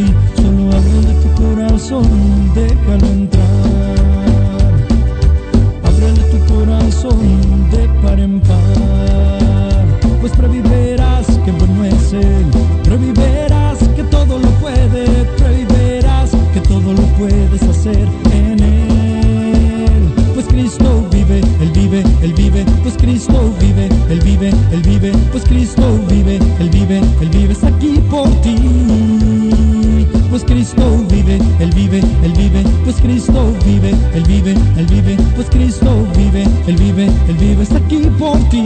ti. Solo ábrele tu corazón, déjalo entrar. Ábrele tu corazón de par en par. Pues previverás que bueno es Él. Previverás que todo lo puede. Previverás que todo lo puedes hacer en Él. Pues Cristo vive, Él vive, Él vive. Pues Cristo vive, Él vive, Él vive. Pues Cristo vive, Él vive, Él vive. Está aquí por ti. Cristo vive, Él vive, Él vive. Pues Cristo vive, Él vive, Él vive. Pues Cristo vive, Él vive, Él vive. Está aquí por ti.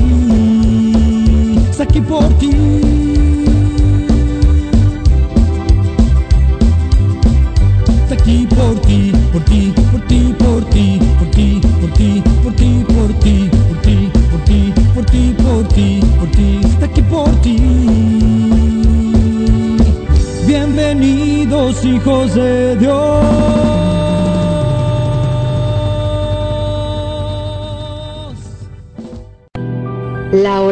Está aquí por ti.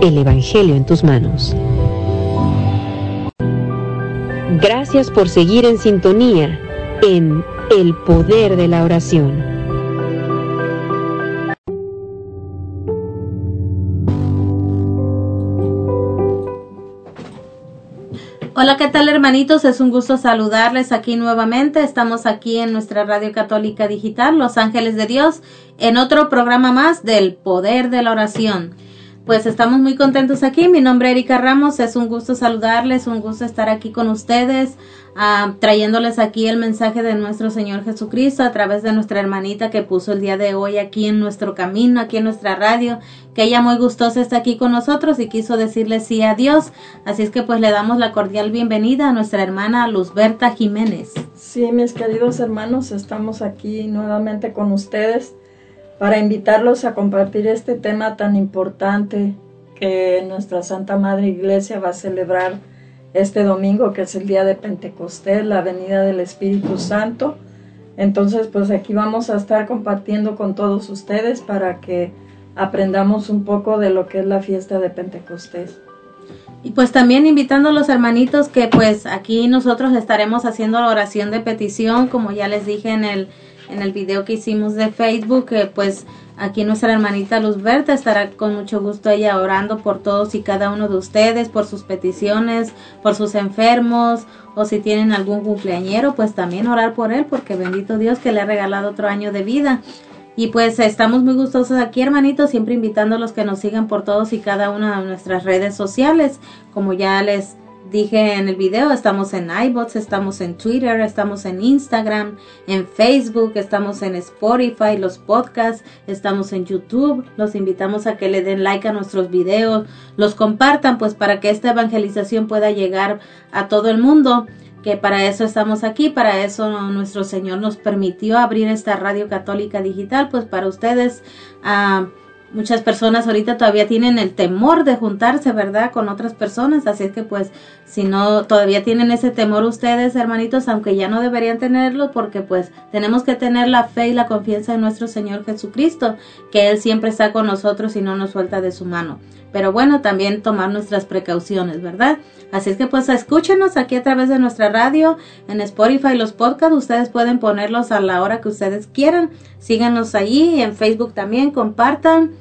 El Evangelio en tus manos. Gracias por seguir en sintonía en El Poder de la Oración. Hola, ¿qué tal hermanitos? Es un gusto saludarles aquí nuevamente. Estamos aquí en nuestra Radio Católica Digital, Los Ángeles de Dios, en otro programa más del Poder de la Oración. Pues estamos muy contentos aquí. Mi nombre es Erika Ramos. Es un gusto saludarles, un gusto estar aquí con ustedes, ah, trayéndoles aquí el mensaje de nuestro Señor Jesucristo a través de nuestra hermanita que puso el día de hoy aquí en nuestro camino, aquí en nuestra radio, que ella muy gustosa está aquí con nosotros y quiso decirle sí a Dios. Así es que pues le damos la cordial bienvenida a nuestra hermana Luzberta Jiménez. Sí, mis queridos hermanos, estamos aquí nuevamente con ustedes para invitarlos a compartir este tema tan importante que nuestra Santa Madre Iglesia va a celebrar este domingo, que es el día de Pentecostés, la venida del Espíritu Santo. Entonces, pues aquí vamos a estar compartiendo con todos ustedes para que aprendamos un poco de lo que es la fiesta de Pentecostés. Y pues también invitando a los hermanitos que pues aquí nosotros estaremos haciendo la oración de petición, como ya les dije en el en el video que hicimos de Facebook, pues aquí nuestra hermanita Luz Berta estará con mucho gusto ella orando por todos y cada uno de ustedes, por sus peticiones, por sus enfermos, o si tienen algún cumpleañero, pues también orar por él, porque bendito Dios que le ha regalado otro año de vida. Y pues estamos muy gustosos aquí, hermanitos, siempre invitando a los que nos sigan por todos y cada una de nuestras redes sociales, como ya les dije en el video, estamos en iBots, estamos en Twitter, estamos en Instagram, en Facebook, estamos en Spotify, los podcasts, estamos en YouTube. Los invitamos a que le den like a nuestros videos, los compartan, pues para que esta evangelización pueda llegar a todo el mundo. Que para eso estamos aquí, para eso nuestro Señor nos permitió abrir esta radio católica digital, pues para ustedes. ah muchas personas ahorita todavía tienen el temor de juntarse, ¿verdad? Con otras personas, así es que pues si no todavía tienen ese temor ustedes, hermanitos, aunque ya no deberían tenerlo porque pues tenemos que tener la fe y la confianza en nuestro Señor Jesucristo, que él siempre está con nosotros y no nos suelta de su mano. Pero bueno, también tomar nuestras precauciones, ¿verdad? Así es que pues escúchenos aquí a través de nuestra radio, en Spotify, los podcasts, ustedes pueden ponerlos a la hora que ustedes quieran. Síganos ahí, en Facebook también, compartan.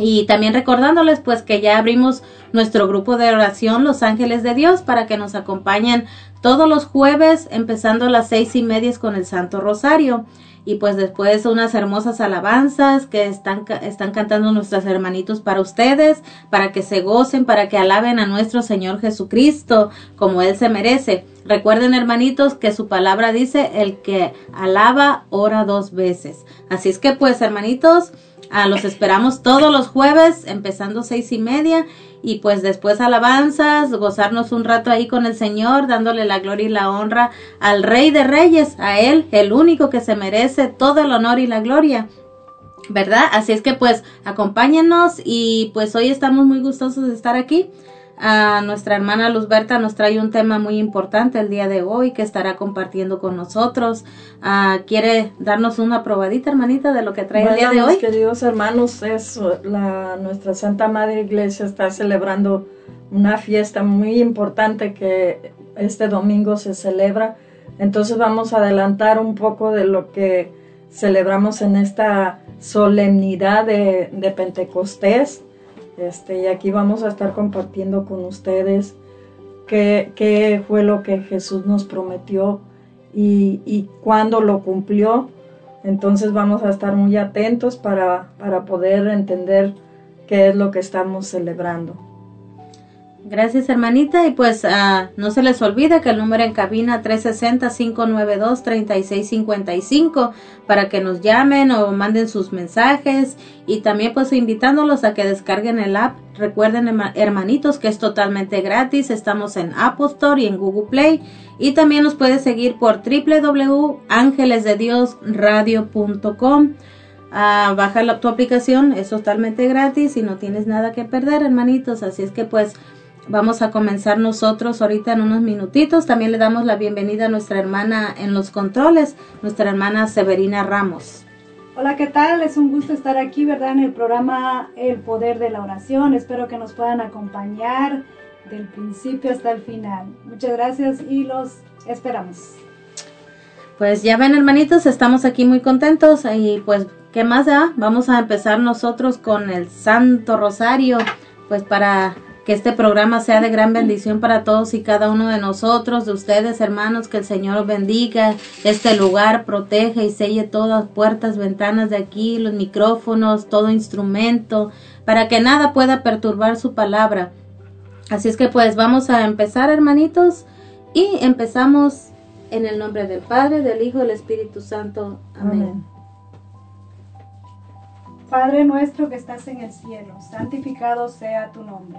Y también recordándoles pues que ya abrimos nuestro grupo de oración Los Ángeles de Dios para que nos acompañen todos los jueves empezando a las seis y media con el Santo Rosario y pues después unas hermosas alabanzas que están, están cantando nuestros hermanitos para ustedes, para que se gocen, para que alaben a nuestro Señor Jesucristo como Él se merece. Recuerden hermanitos que su palabra dice el que alaba ora dos veces. Así es que pues hermanitos, Ah, los esperamos todos los jueves, empezando seis y media, y pues después alabanzas, gozarnos un rato ahí con el Señor, dándole la gloria y la honra al Rey de Reyes, a Él, el único que se merece todo el honor y la gloria. ¿Verdad? Así es que pues acompáñenos y pues hoy estamos muy gustosos de estar aquí a nuestra hermana Luzberta nos trae un tema muy importante el día de hoy que estará compartiendo con nosotros. Ah, ¿Quiere darnos una probadita, hermanita, de lo que trae el día de hoy? queridos hermanos, es la, nuestra Santa Madre Iglesia está celebrando una fiesta muy importante que este domingo se celebra. Entonces vamos a adelantar un poco de lo que celebramos en esta solemnidad de, de Pentecostés este, y aquí vamos a estar compartiendo con ustedes qué, fue lo que Jesús nos prometió y, y cuándo lo cumplió. Entonces vamos a estar muy atentos para, para poder entender qué es lo que estamos celebrando. Gracias, hermanita. Y pues uh, no se les olvide que el número en cabina 360-592-3655 para que nos llamen o manden sus mensajes. Y también pues invitándolos a que descarguen el app. Recuerden, hermanitos, que es totalmente gratis. Estamos en Apple Store y en Google Play. Y también nos puedes seguir por www.angelesdediosradio.com. Uh, baja la, tu aplicación, es totalmente gratis y no tienes nada que perder, hermanitos. Así es que pues Vamos a comenzar nosotros ahorita en unos minutitos. También le damos la bienvenida a nuestra hermana en los controles, nuestra hermana Severina Ramos. Hola, ¿qué tal? Es un gusto estar aquí, ¿verdad? En el programa El Poder de la Oración. Espero que nos puedan acompañar del principio hasta el final. Muchas gracias y los esperamos. Pues ya ven, hermanitos, estamos aquí muy contentos y pues, ¿qué más da? Vamos a empezar nosotros con el Santo Rosario, pues para que este programa sea de gran bendición para todos y cada uno de nosotros, de ustedes hermanos, que el Señor bendiga este lugar, proteja y selle todas puertas, ventanas de aquí, los micrófonos, todo instrumento, para que nada pueda perturbar su palabra. Así es que pues vamos a empezar hermanitos y empezamos en el nombre del Padre, del Hijo y del Espíritu Santo. Amén. Padre nuestro que estás en el cielo, santificado sea tu nombre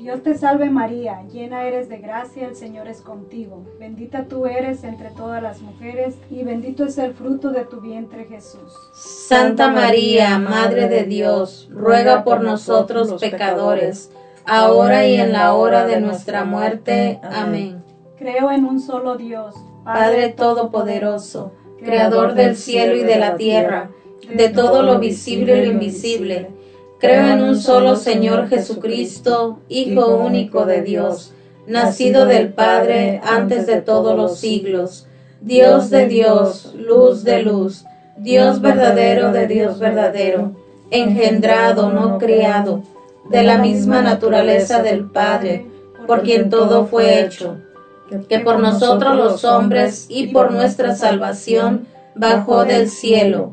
Dios te salve María, llena eres de gracia, el Señor es contigo. Bendita tú eres entre todas las mujeres y bendito es el fruto de tu vientre Jesús. Santa María, Madre de Dios, ruega por nosotros pecadores, ahora y en la hora de nuestra muerte. Amén. Creo en un solo Dios, Padre Todopoderoso, Creador del cielo y de la tierra, de todo lo visible y lo invisible Creo en un solo Señor Jesucristo, Hijo único de Dios, nacido del Padre antes de todos los siglos, Dios de Dios, luz de luz, Dios verdadero de Dios verdadero, engendrado, no criado, de la misma naturaleza del Padre, por quien todo fue hecho, que por nosotros los hombres y por nuestra salvación bajó del cielo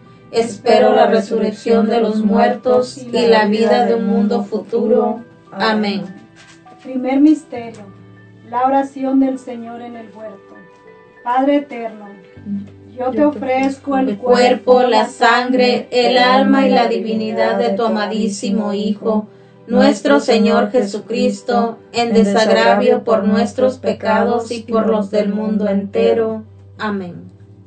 espero la resurrección de los muertos y la vida de un mundo futuro. Amén. Primer misterio, la oración del Señor en el huerto. Padre eterno, Yo te ofrezco el cuerpo, la sangre, el alma y la divinidad de tu amadísimo Hijo, nuestro Señor Jesucristo, en desagravio por nuestros pecados y por los del mundo entero. Amén.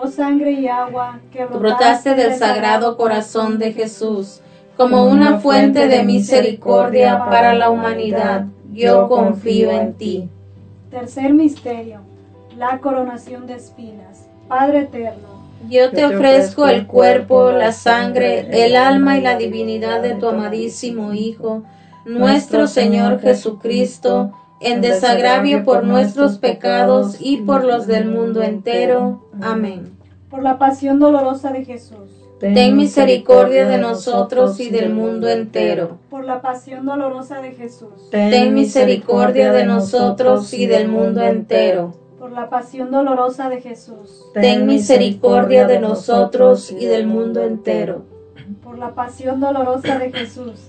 Oh sangre y agua que brotaste del sagrado corazón de Jesús como una fuente de misericordia para la humanidad. Yo confío en ti. Tercer misterio, la coronación de espinas. Padre eterno, Yo te ofrezco el cuerpo, la sangre, el alma y la divinidad de tu amadísimo Hijo, nuestro Señor Jesucristo, en desagravio por nuestros pecados y por los del mundo entero. Amén. por la pasión dolorosa de Jesús, Ten misericordia de nosotros y del mundo entero. por la pasión dolorosa de Jesús, Ten misericordia de nosotros y del mundo entero. por la pasión dolorosa de Jesús, Ten misericordia de nosotros y del mundo entero. por la pasión dolorosa de Jesús,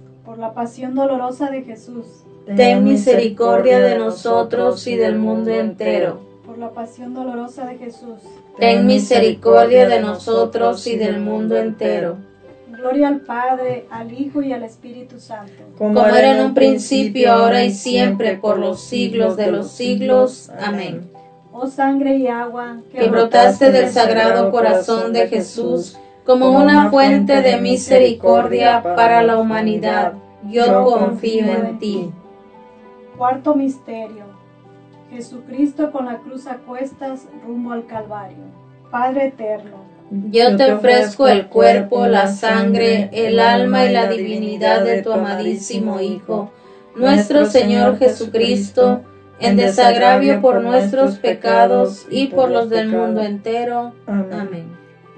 Por la pasión dolorosa de Jesús, Ten misericordia de nosotros y del mundo entero. por la pasión dolorosa de Jesús. Ten misericordia de nosotros y del mundo entero. Gloria al Padre, al Hijo y al Espíritu Santo, Como era en un principio, ahora y siempre, por los siglos de los siglos. Amén. oh sangre y agua Que brotaste del sagrado corazón de Jesús como una fuente de misericordia para la humanidad. Yo confío en ti. Cuarto misterio. Jesucristo con la cruz a cuestas rumbo al Calvario. Padre eterno, Yo te ofrezco el cuerpo, la sangre, el alma y la divinidad de tu amadísimo Hijo, nuestro Señor Jesucristo, en desagravio por nuestros pecados y por los del mundo entero. Amén.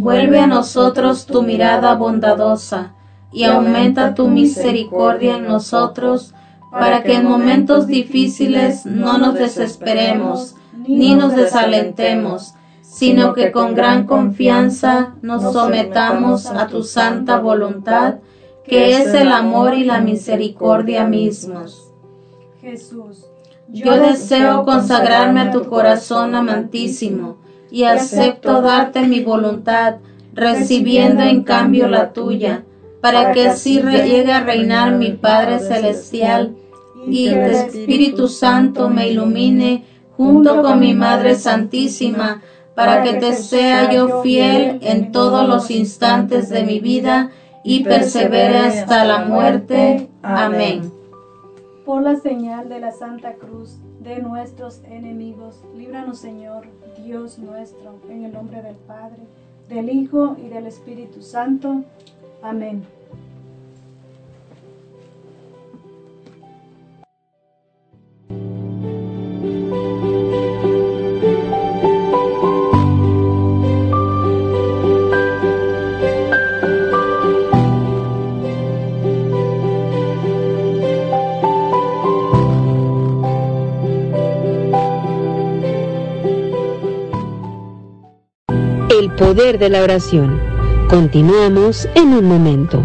vuelve a nosotros tu mirada bondadosa y aumenta tu misericordia en nosotros para que en momentos difíciles no nos desesperemos ni nos desalentemos, sino que con gran confianza nos sometamos a tu santa voluntad, que es el amor y la misericordia mismos. Jesús, yo deseo consagrarme a tu corazón amantísimo y acepto darte mi voluntad, recibiendo en cambio la tuya, para que así llegue a reinar mi Padre Celestial y el Espíritu Santo me ilumine junto con mi Madre Santísima, para que te sea yo fiel en todos los instantes de mi vida y persevere hasta la muerte. Amén. Por la señal de la Santa Cruz de nuestros enemigos, líbranos Señor, Dios nuestro, en el nombre del Padre, del Hijo y del Espíritu Santo. Amén. Poder de la oración. Continuamos en un momento.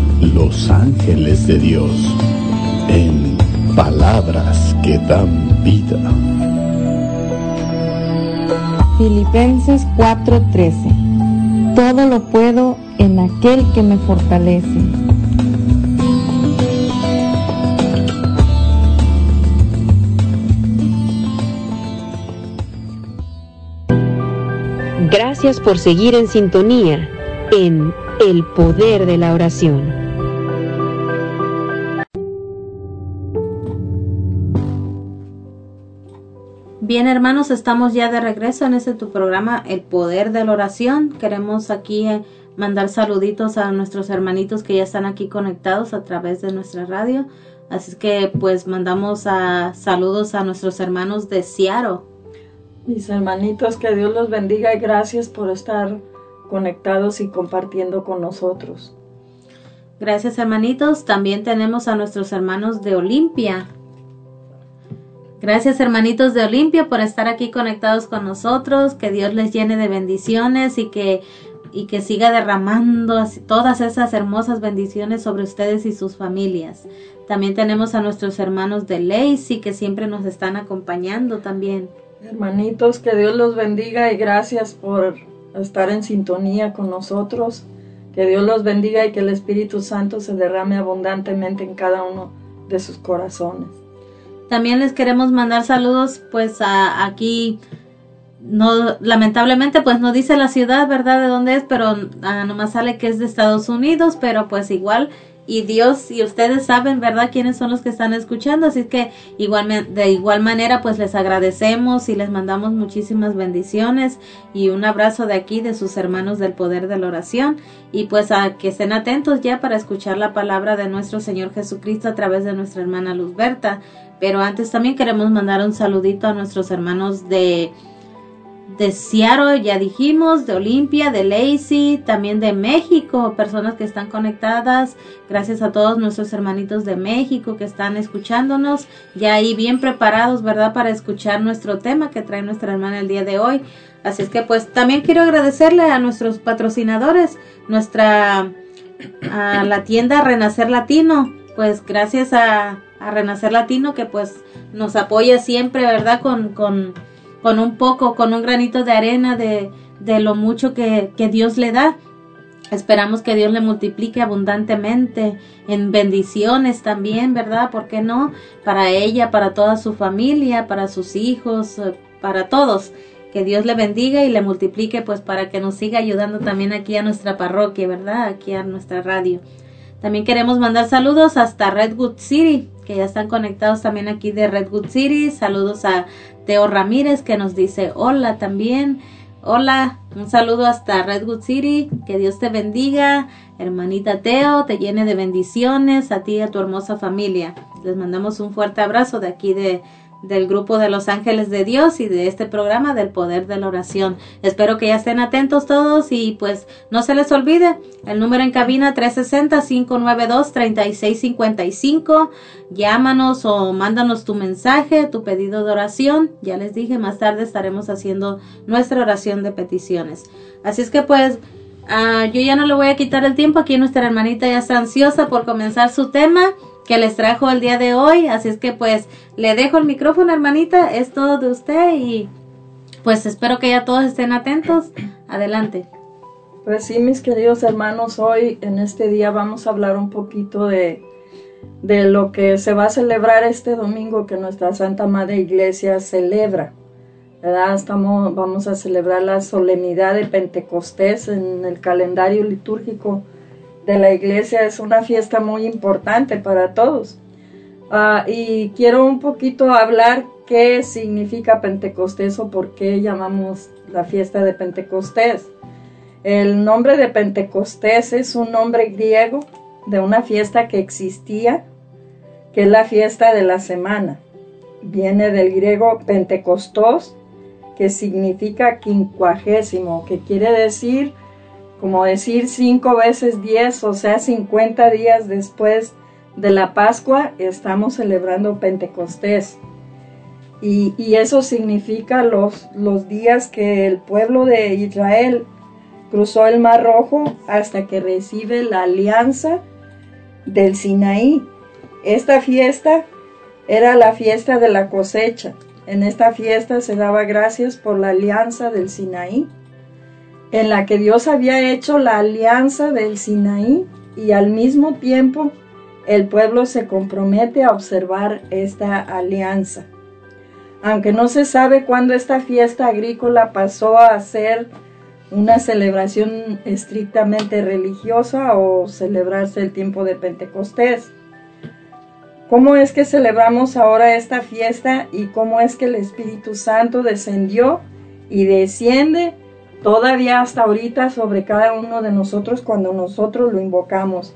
Los Ángeles de Dios, en palabras que dan vida. Filipenses 4:13 Todo lo puedo en aquel que me fortalece. Gracias por seguir en sintonía en El Poder de la Oración. Bien, hermanos, estamos ya de regreso en este tu programa, El Poder de la Oración. Queremos aquí eh, mandar saluditos a nuestros hermanitos que ya están aquí conectados a través de nuestra radio. Así que pues mandamos a, saludos a nuestros hermanos de Seattle. Mis hermanitos, que Dios los bendiga y gracias por estar conectados y compartiendo con nosotros. Gracias hermanitos. También tenemos a nuestros hermanos de Olimpia. Gracias hermanitos de Olimpia por estar aquí conectados con nosotros. Que Dios les llene de bendiciones y que, y que siga derramando todas esas hermosas bendiciones sobre ustedes y sus familias. También tenemos a nuestros hermanos de Lacey que siempre nos están acompañando también. Hermanitos, que Dios los bendiga y gracias por estar en sintonía con nosotros. Que Dios los bendiga y que el Espíritu Santo se derrame abundantemente en cada uno de sus corazones. También les queremos mandar saludos, pues a, aquí, no, lamentablemente, pues no dice la ciudad, ¿verdad? De dónde es, pero ah, nomás sale que es de Estados Unidos, pero pues igual, y Dios y ustedes saben, ¿verdad? Quiénes son los que están escuchando, así que igual, de igual manera, pues les agradecemos y les mandamos muchísimas bendiciones y un abrazo de aquí, de sus hermanos del poder de la oración, y pues a que estén atentos ya para escuchar la palabra de nuestro Señor Jesucristo a través de nuestra hermana Luzberta. Pero antes también queremos mandar un saludito a nuestros hermanos de, de Seattle, ya dijimos, de Olimpia, de Lacey, también de México, personas que están conectadas. Gracias a todos nuestros hermanitos de México que están escuchándonos, ya ahí bien preparados, ¿verdad? Para escuchar nuestro tema que trae nuestra hermana el día de hoy. Así es que pues también quiero agradecerle a nuestros patrocinadores, nuestra a la tienda Renacer Latino, pues gracias a, a Renacer Latino que pues nos apoya siempre, ¿verdad? Con, con, con un poco, con un granito de arena de, de lo mucho que, que Dios le da. Esperamos que Dios le multiplique abundantemente en bendiciones también, ¿verdad? ¿Por qué no? Para ella, para toda su familia, para sus hijos, eh, para todos. Que Dios le bendiga y le multiplique pues para que nos siga ayudando también aquí a nuestra parroquia, ¿verdad? Aquí a nuestra radio. También queremos mandar saludos hasta Redwood City, que ya están conectados también aquí de Redwood City. Saludos a Teo Ramírez que nos dice hola también. Hola, un saludo hasta Redwood City. Que Dios te bendiga. Hermanita Teo, te llene de bendiciones a ti y a tu hermosa familia. Les mandamos un fuerte abrazo de aquí de, del grupo de los ángeles de Dios y de este programa del poder de la oración. Espero que ya estén atentos todos y pues no se les olvide el número en cabina 360-592-3655. Llámanos o mándanos tu mensaje, tu pedido de oración. Ya les dije, más tarde estaremos haciendo nuestra oración de peticiones. Así es que pues ah, yo ya no le voy a quitar el tiempo. Aquí nuestra hermanita ya está ansiosa por comenzar su tema que les trajo el día de hoy. Así es que pues le dejo el micrófono, hermanita. Es todo de usted y pues espero que ya todos estén atentos. Adelante. Pues sí, mis queridos hermanos, hoy en este día vamos a hablar un poquito de, de lo que se va a celebrar este domingo que nuestra Santa Madre Iglesia celebra. ¿verdad? Estamos, vamos a celebrar la solemnidad de Pentecostés en el calendario litúrgico de la iglesia. Es una fiesta muy importante para todos. Ah, y quiero un poquito hablar qué significa Pentecostés o por qué llamamos la fiesta de Pentecostés. El nombre de Pentecostés es un nombre griego de una fiesta que existía, que es la fiesta de la semana. Viene del griego Pentecostos, que significa quincuagésimo, que quiere decir, como decir cinco veces diez, o sea, cincuenta días después de la Pascua, estamos celebrando Pentecostés. Y, y eso significa los, los días que el pueblo de Israel cruzó el Mar Rojo hasta que recibe la alianza del Sinaí. Esta fiesta era la fiesta de la cosecha. En esta fiesta se daba gracias por la alianza del Sinaí, en la que Dios había hecho la alianza del Sinaí y al mismo tiempo el pueblo se compromete a observar esta alianza. Aunque no se sabe cuándo esta fiesta agrícola pasó a ser una celebración estrictamente religiosa o celebrarse el tiempo de Pentecostés. ¿Cómo es que celebramos ahora esta fiesta y cómo es que el Espíritu Santo descendió y desciende todavía hasta ahorita sobre cada uno de nosotros cuando nosotros lo invocamos?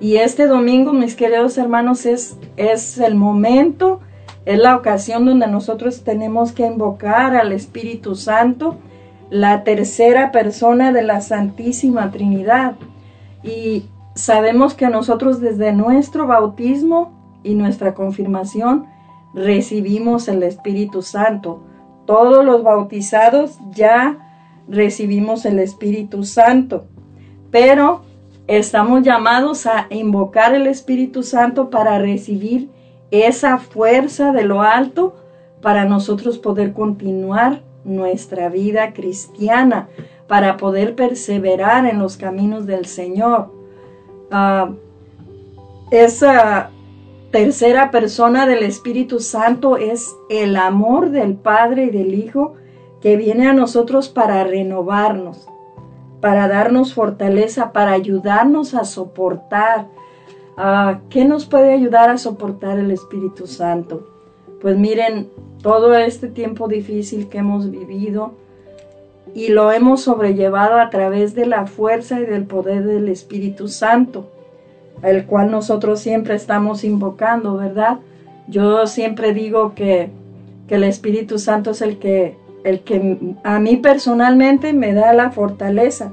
Y este domingo, mis queridos hermanos, es, es el momento, es la ocasión donde nosotros tenemos que invocar al Espíritu Santo la tercera persona de la Santísima Trinidad. Y sabemos que nosotros desde nuestro bautismo y nuestra confirmación recibimos el Espíritu Santo. Todos los bautizados ya recibimos el Espíritu Santo, pero estamos llamados a invocar el Espíritu Santo para recibir esa fuerza de lo alto para nosotros poder continuar nuestra vida cristiana para poder perseverar en los caminos del Señor. Ah, esa tercera persona del Espíritu Santo es el amor del Padre y del Hijo que viene a nosotros para renovarnos, para darnos fortaleza, para ayudarnos a soportar. Ah, ¿Qué nos puede ayudar a soportar el Espíritu Santo? Pues miren, todo este tiempo difícil que hemos vivido y lo hemos sobrellevado a través de la fuerza y del poder del Espíritu Santo, el cual nosotros siempre estamos invocando, ¿verdad? Yo siempre digo que, que el Espíritu Santo es el que, el que a mí personalmente me da la fortaleza.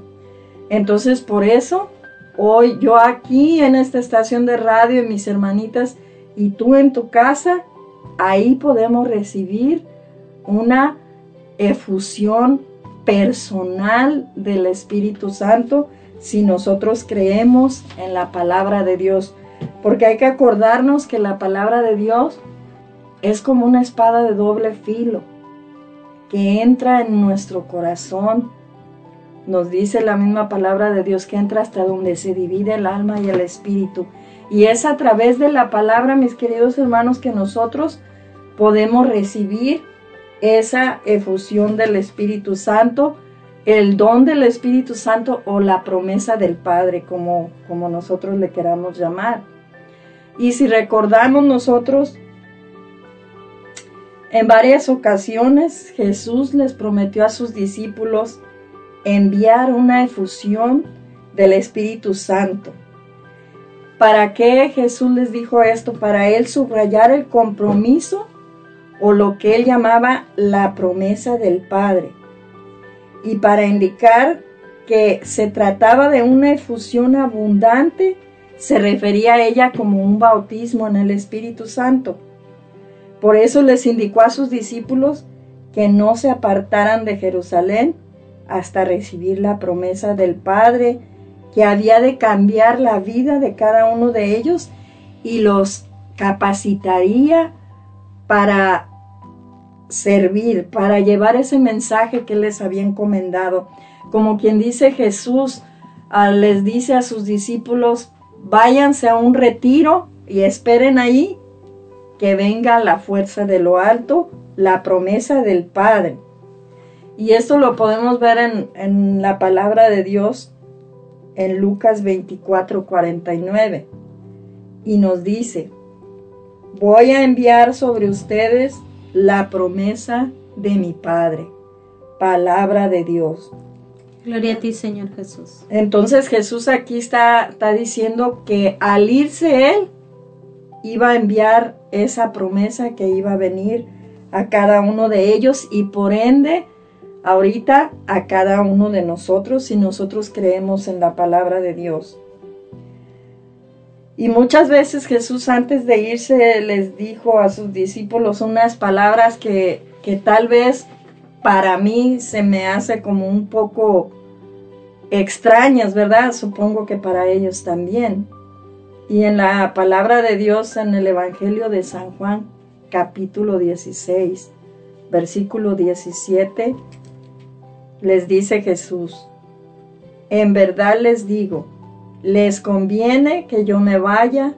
Entonces, por eso, hoy yo aquí en esta estación de radio y mis hermanitas y tú en tu casa, ahí podemos recibir una efusión personal del Espíritu Santo si nosotros creemos en la palabra de Dios. Porque hay que acordarnos que la palabra de Dios es como una espada de doble filo que entra en nuestro corazón. Nos dice la misma palabra de Dios que entra hasta donde se divide el alma y el espíritu. Y es a través de la palabra, mis queridos hermanos, que nosotros podemos recibir esa efusión del Espíritu Santo, el don del Espíritu Santo o la promesa del Padre, como, como nosotros le queramos llamar. Y si recordamos nosotros, en varias ocasiones Jesús les prometió a sus discípulos enviar una efusión del Espíritu Santo. ¿Para qué Jesús les dijo esto? Para él subrayar el compromiso o lo que él llamaba la promesa del Padre, y para indicar que se trataba de una efusión abundante, se refería a ella como un bautismo en el Espíritu Santo. Por eso les indicó a sus discípulos que no se apartaran de Jerusalén hasta recibir la promesa del Padre, que había de cambiar la vida de cada uno de ellos y los capacitaría para servir, para llevar ese mensaje que les había encomendado. como quien dice Jesús, les dice a sus discípulos, váyanse a un retiro y esperen ahí que venga la fuerza de lo alto, la promesa del Padre. Y esto lo podemos ver en, en la palabra de Dios en Lucas 24, 49. Y nos dice, voy a enviar sobre ustedes la promesa de mi Padre. Palabra de Dios. Gloria a ti, Señor Jesús. Entonces Jesús aquí está, está diciendo que al irse Él, iba a enviar esa promesa que iba a venir a cada uno de ellos y por ende ahorita a cada uno de nosotros si nosotros creemos en la palabra de Dios. Y muchas veces Jesús antes de irse les dijo a sus discípulos unas palabras que, que tal vez para mí se me hace como un poco extrañas, ¿verdad? Supongo que para ellos también. Y en la palabra de Dios en el Evangelio de San Juan, capítulo 16, versículo 17, les dice Jesús, en verdad les digo, les conviene que yo me vaya,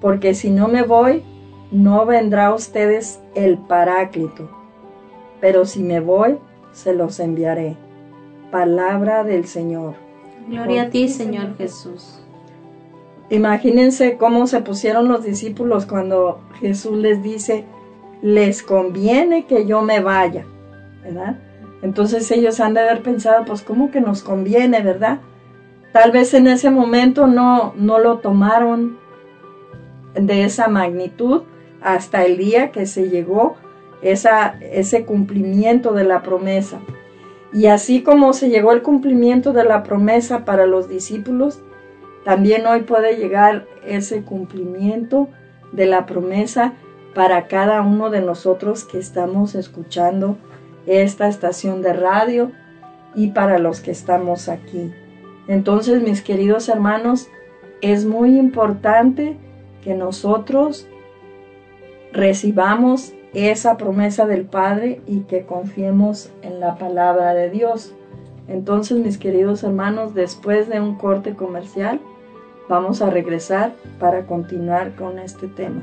porque si no me voy, no vendrá a ustedes el paráclito, pero si me voy, se los enviaré. Palabra del Señor. Gloria a ti, Señor Jesús. Imagínense cómo se pusieron los discípulos cuando Jesús les dice, les conviene que yo me vaya, ¿verdad? Entonces ellos han de haber pensado, pues cómo que nos conviene, ¿verdad? Tal vez en ese momento no, no lo tomaron de esa magnitud hasta el día que se llegó esa, ese cumplimiento de la promesa. Y así como se llegó el cumplimiento de la promesa para los discípulos, también hoy puede llegar ese cumplimiento de la promesa para cada uno de nosotros que estamos escuchando esta estación de radio y para los que estamos aquí. Entonces, mis queridos hermanos, es muy importante que nosotros recibamos esa promesa del Padre y que confiemos en la palabra de Dios. Entonces, mis queridos hermanos, después de un corte comercial, vamos a regresar para continuar con este tema.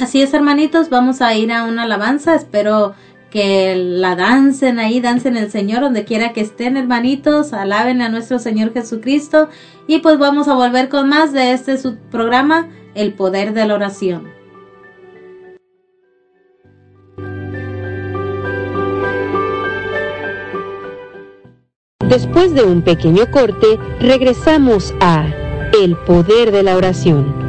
Así es, hermanitos, vamos a ir a una alabanza. Espero que la dancen ahí, dancen el Señor donde quiera que estén, hermanitos. Alaben a nuestro Señor Jesucristo. Y pues vamos a volver con más de este su programa, El Poder de la Oración. Después de un pequeño corte, regresamos a El Poder de la Oración.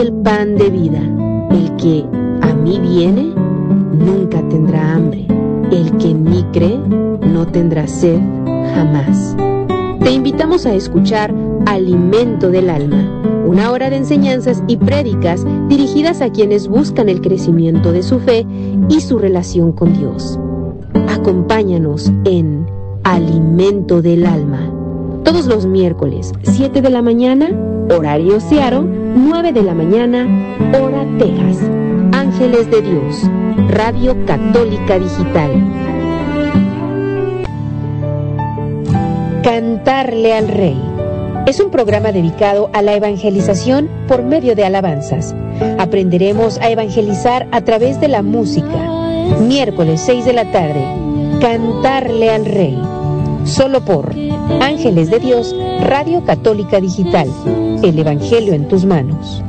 El pan de vida. El que a mí viene nunca tendrá hambre. El que en mí cree no tendrá sed jamás. Te invitamos a escuchar Alimento del Alma, una hora de enseñanzas y prédicas dirigidas a quienes buscan el crecimiento de su fe y su relación con Dios. Acompáñanos en Alimento del Alma, todos los miércoles, 7 de la mañana, horario Seattle, 9 de la mañana, hora Texas. Ángeles de Dios, Radio Católica Digital. Cantarle al Rey. Es un programa dedicado a la evangelización por medio de alabanzas. Aprenderemos a evangelizar a través de la música. Miércoles 6 de la tarde. Cantarle al Rey. Solo por Ángeles de Dios, Radio Católica Digital el Evangelio en tus manos.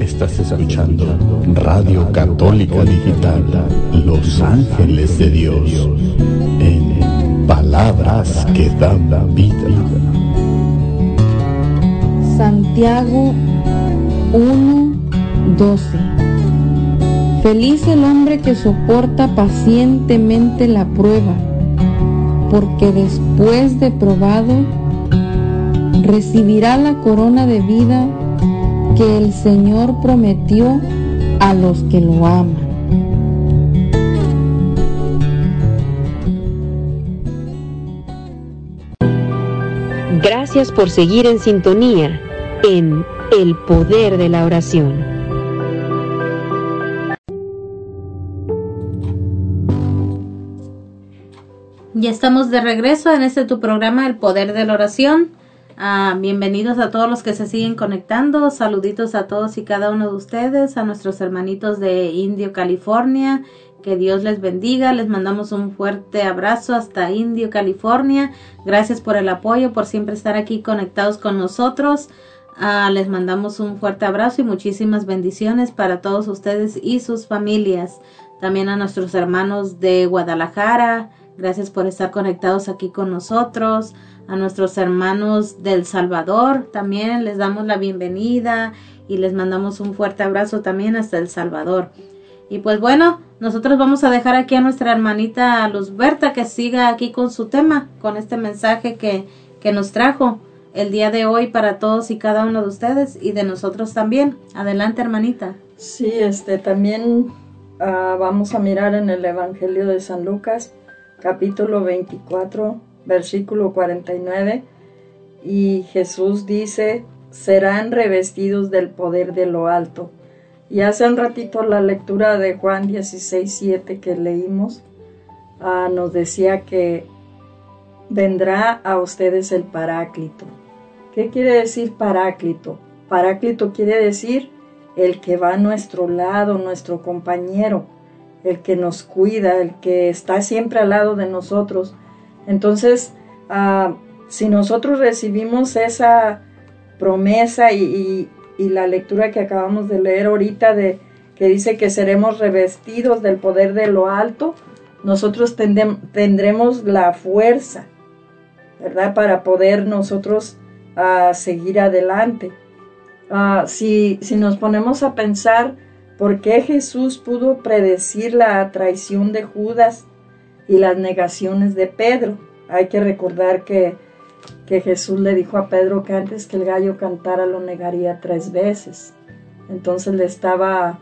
Estás escuchando Radio Católica Digital, Los Ángeles de Dios, en palabras que dan vida. Santiago 1:12 Feliz el hombre que soporta pacientemente la prueba porque después de probado recibirá la corona de vida que el Señor prometió a los que lo aman. Gracias por seguir en sintonía en El Poder de la Oración. Ya estamos de regreso en este tu programa El Poder de la Oración. Ah, bienvenidos a todos los que se siguen conectando. Saluditos a todos y cada uno de ustedes, a nuestros hermanitos de Indio, California, Que Dios les bendiga. Les mandamos un fuerte abrazo hasta Indio, California. Gracias por el apoyo, por siempre estar aquí conectados con nosotros. Ah, les mandamos un fuerte abrazo y muchísimas bendiciones para todos ustedes y sus familias. También a nuestros hermanos de Guadalajara. Gracias por estar conectados aquí con nosotros. A nuestros hermanos del Salvador también les damos la bienvenida y les mandamos un fuerte abrazo también hasta El Salvador. Y pues bueno, nosotros vamos a dejar aquí a nuestra hermanita Luzberta que siga aquí con su tema, con este mensaje que, que nos trajo el día de hoy para todos y cada uno de ustedes y de nosotros también. Adelante, hermanita. Sí, este también ah, vamos a mirar en el Evangelio de San Lucas, capítulo 24, versículo 49, y Jesús dice, serán revestidos del poder de lo alto. Y hace un ratito la lectura de Juan 16, 7 que leímos, ah, nos decía que vendrá a ustedes el paráclito. ¿Qué quiere decir paráclito? Paráclito quiere decir el que va a nuestro lado, nuestro compañero, el que nos cuida, el que está siempre al lado de nosotros. Entonces, ah, si nosotros recibimos esa promesa y, la lectura que acabamos de leer ahorita de que dice que seremos revestidos del poder de lo alto, nosotros tendremos la fuerza, ¿verdad? Para poder nosotros uh, seguir adelante. Ah, si, si nos ponemos a pensar por qué Jesús pudo predecir la traición de Judas y las negaciones de Pedro, hay que recordar que que Jesús le dijo a Pedro que antes que el gallo cantara lo negaría tres veces. Entonces le estaba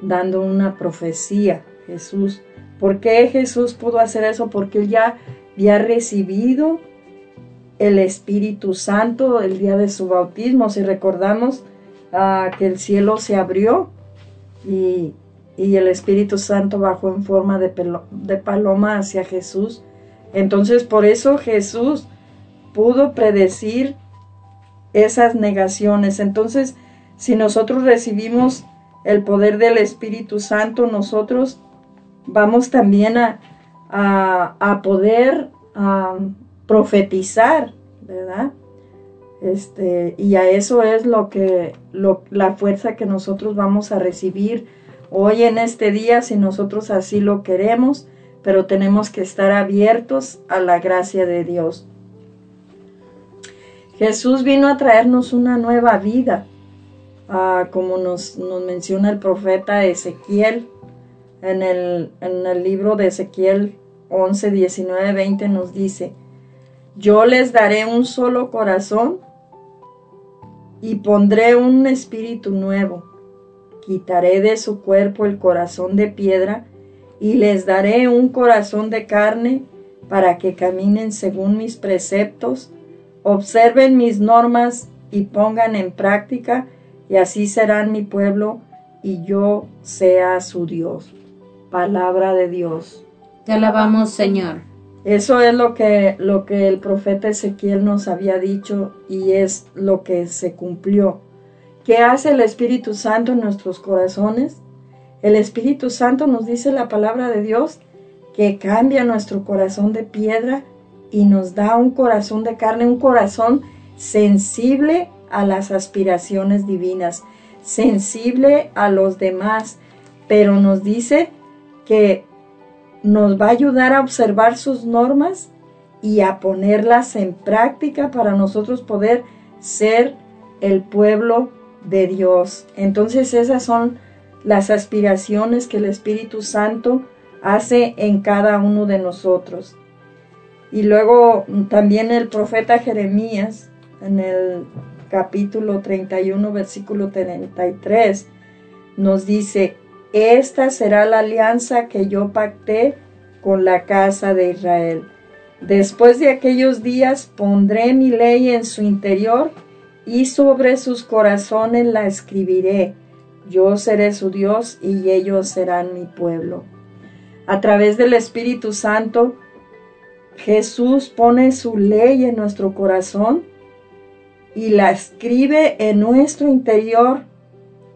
dando una profecía Jesús. ¿Por qué Jesús pudo hacer eso? Porque él ya había recibido el Espíritu Santo el día de su bautismo. Si recordamos ah, que el cielo se abrió y, el Espíritu Santo bajó en forma de, de paloma hacia Jesús. Entonces por eso Jesús pudo predecir esas negaciones. Entonces, si nosotros recibimos el poder del Espíritu Santo, nosotros vamos también a, a, poder profetizar, ¿verdad? Este, y a eso es lo que, la fuerza que nosotros vamos a recibir hoy en este día, si nosotros así lo queremos, pero tenemos que estar abiertos a la gracia de Dios. Jesús vino a traernos una nueva vida, ah, como nos, menciona el profeta Ezequiel en el, en el libro de Ezequiel 11, 19, 20 nos dice, yo les daré un solo corazón y pondré un espíritu nuevo. Quitaré de su cuerpo el corazón de piedra y les daré un corazón de carne para que caminen según mis preceptos observen mis normas y pongan en práctica, y así serán mi pueblo y yo sea su Dios. Palabra de Dios. Te alabamos, Señor. Eso es lo que, lo que el profeta Ezequiel nos había dicho y es lo que se cumplió. ¿Qué hace el Espíritu Santo en nuestros corazones? El Espíritu Santo nos dice la palabra de Dios que cambia nuestro corazón de piedra y nos da un corazón de carne, un corazón sensible a las aspiraciones divinas, sensible a los demás, pero nos dice que nos va a ayudar a observar sus normas y a ponerlas en práctica para nosotros poder ser el pueblo de Dios. Entonces esas son las aspiraciones que el Espíritu Santo hace en cada uno de nosotros. Y luego también el profeta Jeremías, en el capítulo 31, versículo 33, nos dice, esta será la alianza que yo pacté con la casa de Israel. Después de aquellos días pondré mi ley en su interior y sobre sus corazones la escribiré. Yo seré su Dios y ellos serán mi pueblo. A través del Espíritu Santo, Jesús pone su ley en nuestro corazón y la escribe en nuestro interior,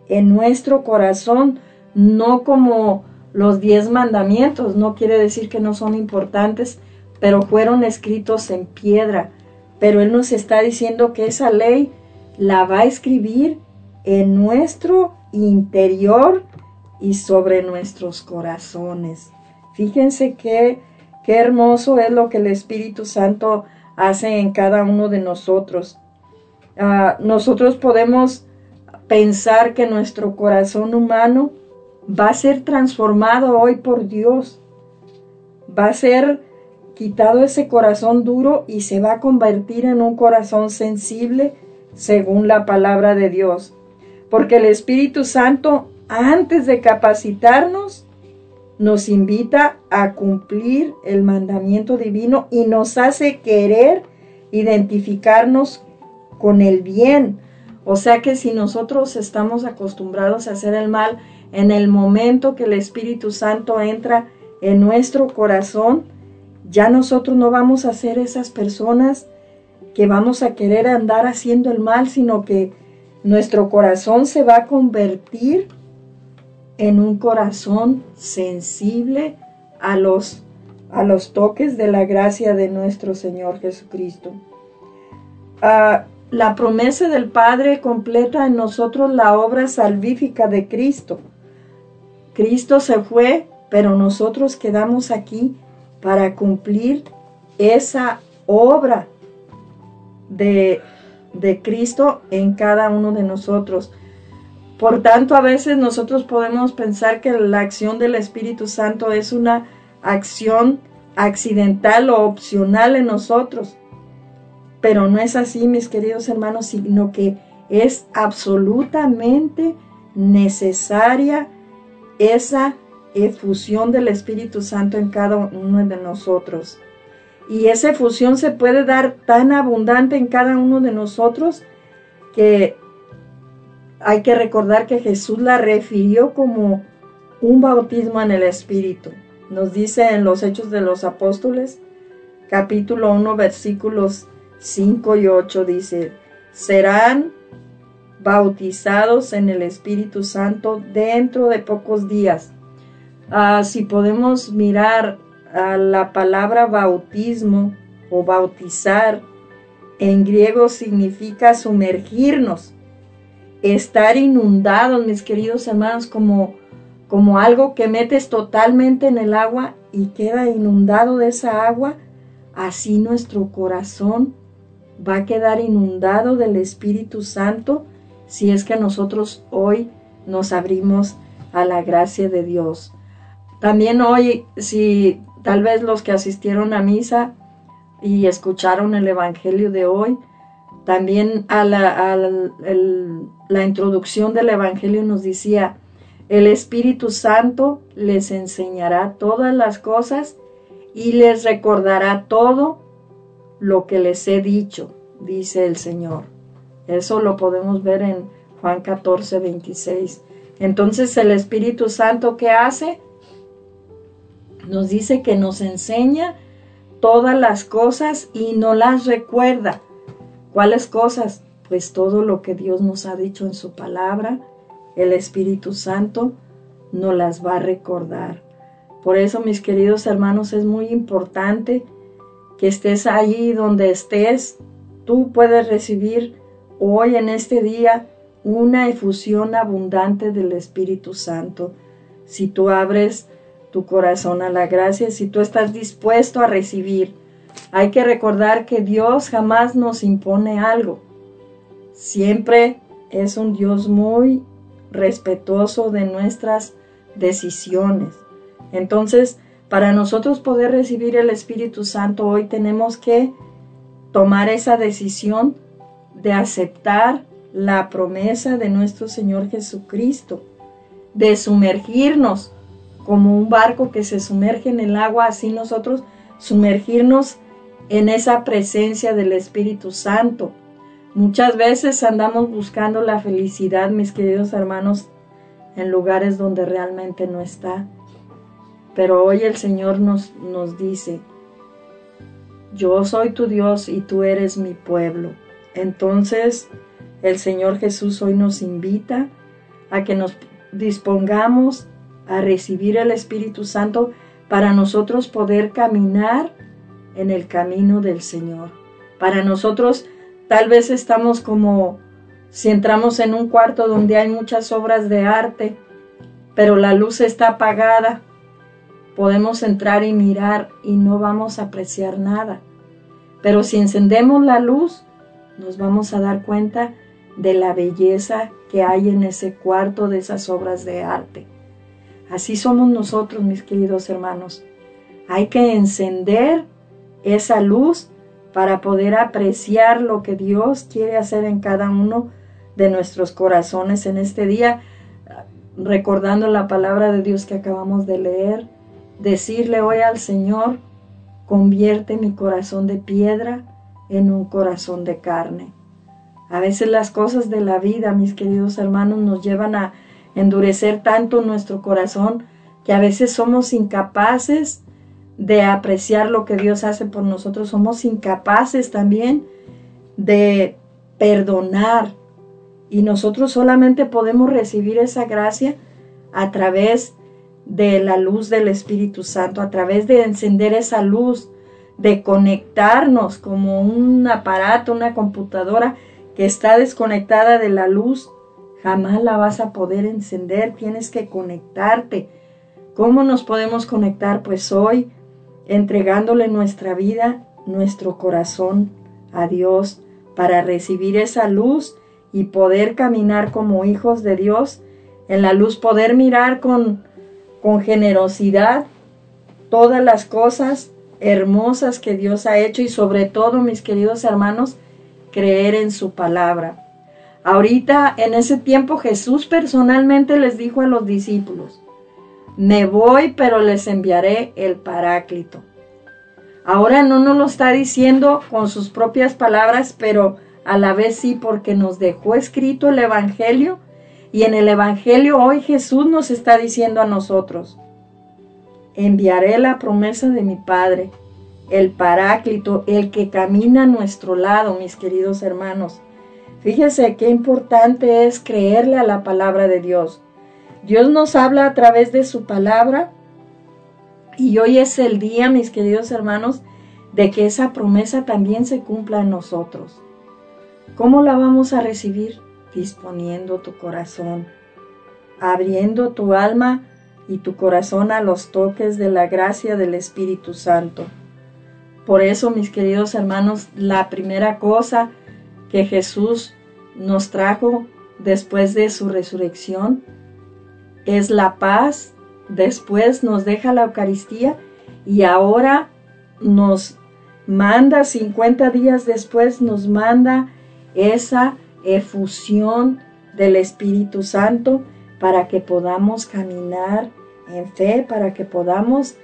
en nuestro corazón, no como los diez mandamientos. No quiere decir que no son importantes, pero fueron escritos en piedra. Pero Él nos está diciendo que esa ley la va a escribir en nuestro interior y sobre nuestros corazones. Fíjense qué, qué hermoso es lo que el Espíritu Santo hace en cada uno de nosotros. Ah, nosotros podemos pensar que nuestro corazón humano va a ser transformado hoy por Dios. Va a ser quitado ese corazón duro y se va a convertir en un corazón sensible según la palabra de Dios. Porque el Espíritu Santo, antes de capacitarnos, nos invita a cumplir el mandamiento divino y nos hace querer identificarnos con el bien. O sea que si nosotros estamos acostumbrados a hacer el mal, en el momento que el Espíritu Santo entra en nuestro corazón, ya nosotros no vamos a ser esas personas que vamos a querer andar haciendo el mal, sino que nuestro corazón se va a convertir en un corazón sensible a los, a los toques de la gracia de nuestro Señor Jesucristo. Ah, la promesa del Padre completa en nosotros la obra salvífica de Cristo. Cristo se fue, pero nosotros quedamos aquí para cumplir esa obra de, Cristo en cada uno de nosotros. Por tanto, a veces nosotros podemos pensar que la acción del Espíritu Santo es una acción accidental o opcional en nosotros. Pero no es así, mis queridos hermanos, sino que es absolutamente necesaria esa efusión del Espíritu Santo en cada uno de nosotros. Y esa efusión se puede dar tan abundante en cada uno de nosotros que hay que recordar que Jesús la refirió como un bautismo en el Espíritu. Nos dice en los Hechos de los Apóstoles, capítulo 1, versículos 5 y 8, dice, serán bautizados en el Espíritu Santo dentro de pocos días. Ah, si podemos mirar a la palabra bautismo o bautizar, en griego significa sumergirnos estar inundados, mis queridos hermanos, como, como algo que metes totalmente en el agua y queda inundado de esa agua, así nuestro corazón va a quedar inundado del Espíritu Santo si es que nosotros hoy nos abrimos a la gracia de Dios. También hoy, si tal vez los que asistieron a misa y escucharon el Evangelio de hoy, también a la, introducción del Evangelio nos decía, el Espíritu Santo les enseñará todas las cosas y les recordará todo lo que les he dicho, dice el Señor. Eso lo podemos ver en Juan 14, 26. Entonces el Espíritu Santo, ¿qué hace? Nos dice que nos enseña todas las cosas y no las recuerda. ¿Cuáles cosas? Pues todo lo que Dios nos ha dicho en su palabra, el Espíritu Santo nos las va a recordar. Por eso, mis queridos hermanos, es muy importante que estés allí donde estés. Tú puedes recibir hoy en este día una efusión abundante del Espíritu Santo. Si tú abres tu corazón a la gracia, si tú estás dispuesto a recibir hay que recordar que Dios jamás nos impone algo. Siempre es un Dios muy respetuoso de nuestras decisiones. Entonces, para nosotros poder recibir el Espíritu Santo hoy tenemos que tomar esa decisión de aceptar la promesa de nuestro Señor Jesucristo, de sumergirnos como un barco que se sumerge en el agua, así nosotros sumergirnos en esa presencia del Espíritu Santo. Muchas veces andamos buscando la felicidad, mis queridos hermanos, en lugares donde realmente no está. Pero hoy el Señor nos, nos dice, yo soy tu Dios y tú eres mi pueblo. Entonces el Señor Jesús hoy nos invita a que nos dispongamos a recibir el Espíritu Santo para nosotros poder caminar en el camino del Señor. Para nosotros tal vez estamos como si entramos en un cuarto donde hay muchas obras de arte, pero la luz está apagada. Podemos entrar y mirar y no vamos a apreciar nada. Pero si encendemos la luz, nos vamos a dar cuenta de la belleza que hay en ese cuarto de esas obras de arte. Así somos nosotros, mis queridos hermanos. Hay que encender esa luz para poder apreciar lo que Dios quiere hacer en cada uno de nuestros corazones en este día, recordando la palabra de Dios que acabamos de leer, decirle hoy al Señor, convierte mi corazón de piedra en un corazón de carne. A veces las cosas de la vida, mis queridos hermanos, nos llevan a endurecer tanto nuestro corazón que a veces somos incapaces de apreciar lo que Dios hace por nosotros, somos incapaces también de perdonar y nosotros solamente podemos recibir esa gracia a través de la luz del Espíritu Santo, a través de encender esa luz, de conectarnos como un aparato, una computadora que está desconectada de la luz, jamás la vas a poder encender, tienes que conectarte. ¿Cómo nos podemos conectar? Pues hoy entregándole nuestra vida, nuestro corazón a Dios para recibir esa luz y poder caminar como hijos de Dios en la luz, poder mirar con, con generosidad todas las cosas hermosas que Dios ha hecho y sobre todo, mis queridos hermanos, creer en su palabra. Ahorita, en ese tiempo, Jesús personalmente les dijo a los discípulos, me voy, pero les enviaré el paráclito. Ahora no nos lo está diciendo con sus propias palabras, pero a la vez sí porque nos dejó escrito el Evangelio y en el Evangelio hoy Jesús nos está diciendo a nosotros, enviaré la promesa de mi Padre el Paráclito, el que camina a nuestro lado, mis queridos hermanos. Fíjese qué importante es creerle a la palabra de Dios. Dios nos habla a través de su palabra y hoy es el día, mis queridos hermanos, de que esa promesa también se cumpla en nosotros. ¿Cómo la vamos a recibir? Disponiendo tu corazón, abriendo tu alma y tu corazón a los toques de la gracia del Espíritu Santo. Por eso, mis queridos hermanos, la primera cosa que Jesús nos trajo después de su resurrección es la paz, después nos deja la Eucaristía y ahora nos manda, 50 días después, nos manda esa efusión del Espíritu Santo para que podamos caminar en fe, para que podamos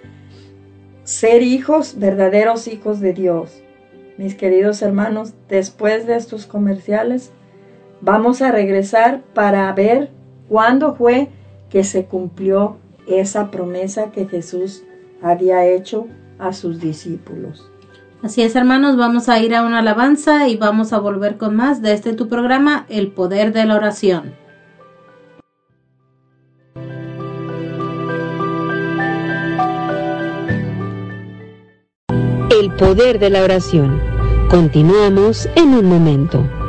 ser hijos, verdaderos hijos de Dios. Mis queridos hermanos, después de estos comerciales, vamos a regresar para ver cuándo fue que se cumplió esa promesa que Jesús había hecho a sus discípulos. Así es, hermanos, vamos a ir a una alabanza y vamos a volver con más de este tu programa, El Poder de la Oración. Poder de la oración. Continuamos en un momento.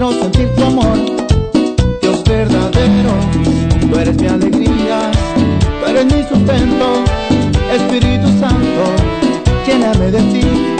quiero sentir tu amor. Dios verdadero, tú eres mi alegría, tú eres mi sustento. Espíritu Santo, lléname de ti.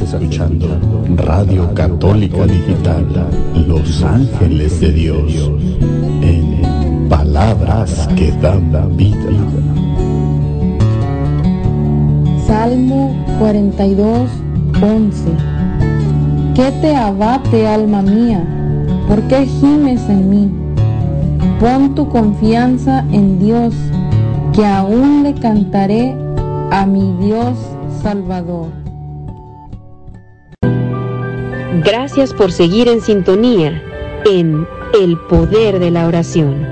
Estás escuchando Radio Católica Digital, Los Ángeles de Dios, en palabras que dan vida. Salmo 42, 11. ¿Qué te abate, alma mía? ¿Por qué gimes en mí? Pon tu confianza en Dios, que aún le cantaré a mi Dios Salvador. Gracias por seguir en sintonía en El Poder de la Oración.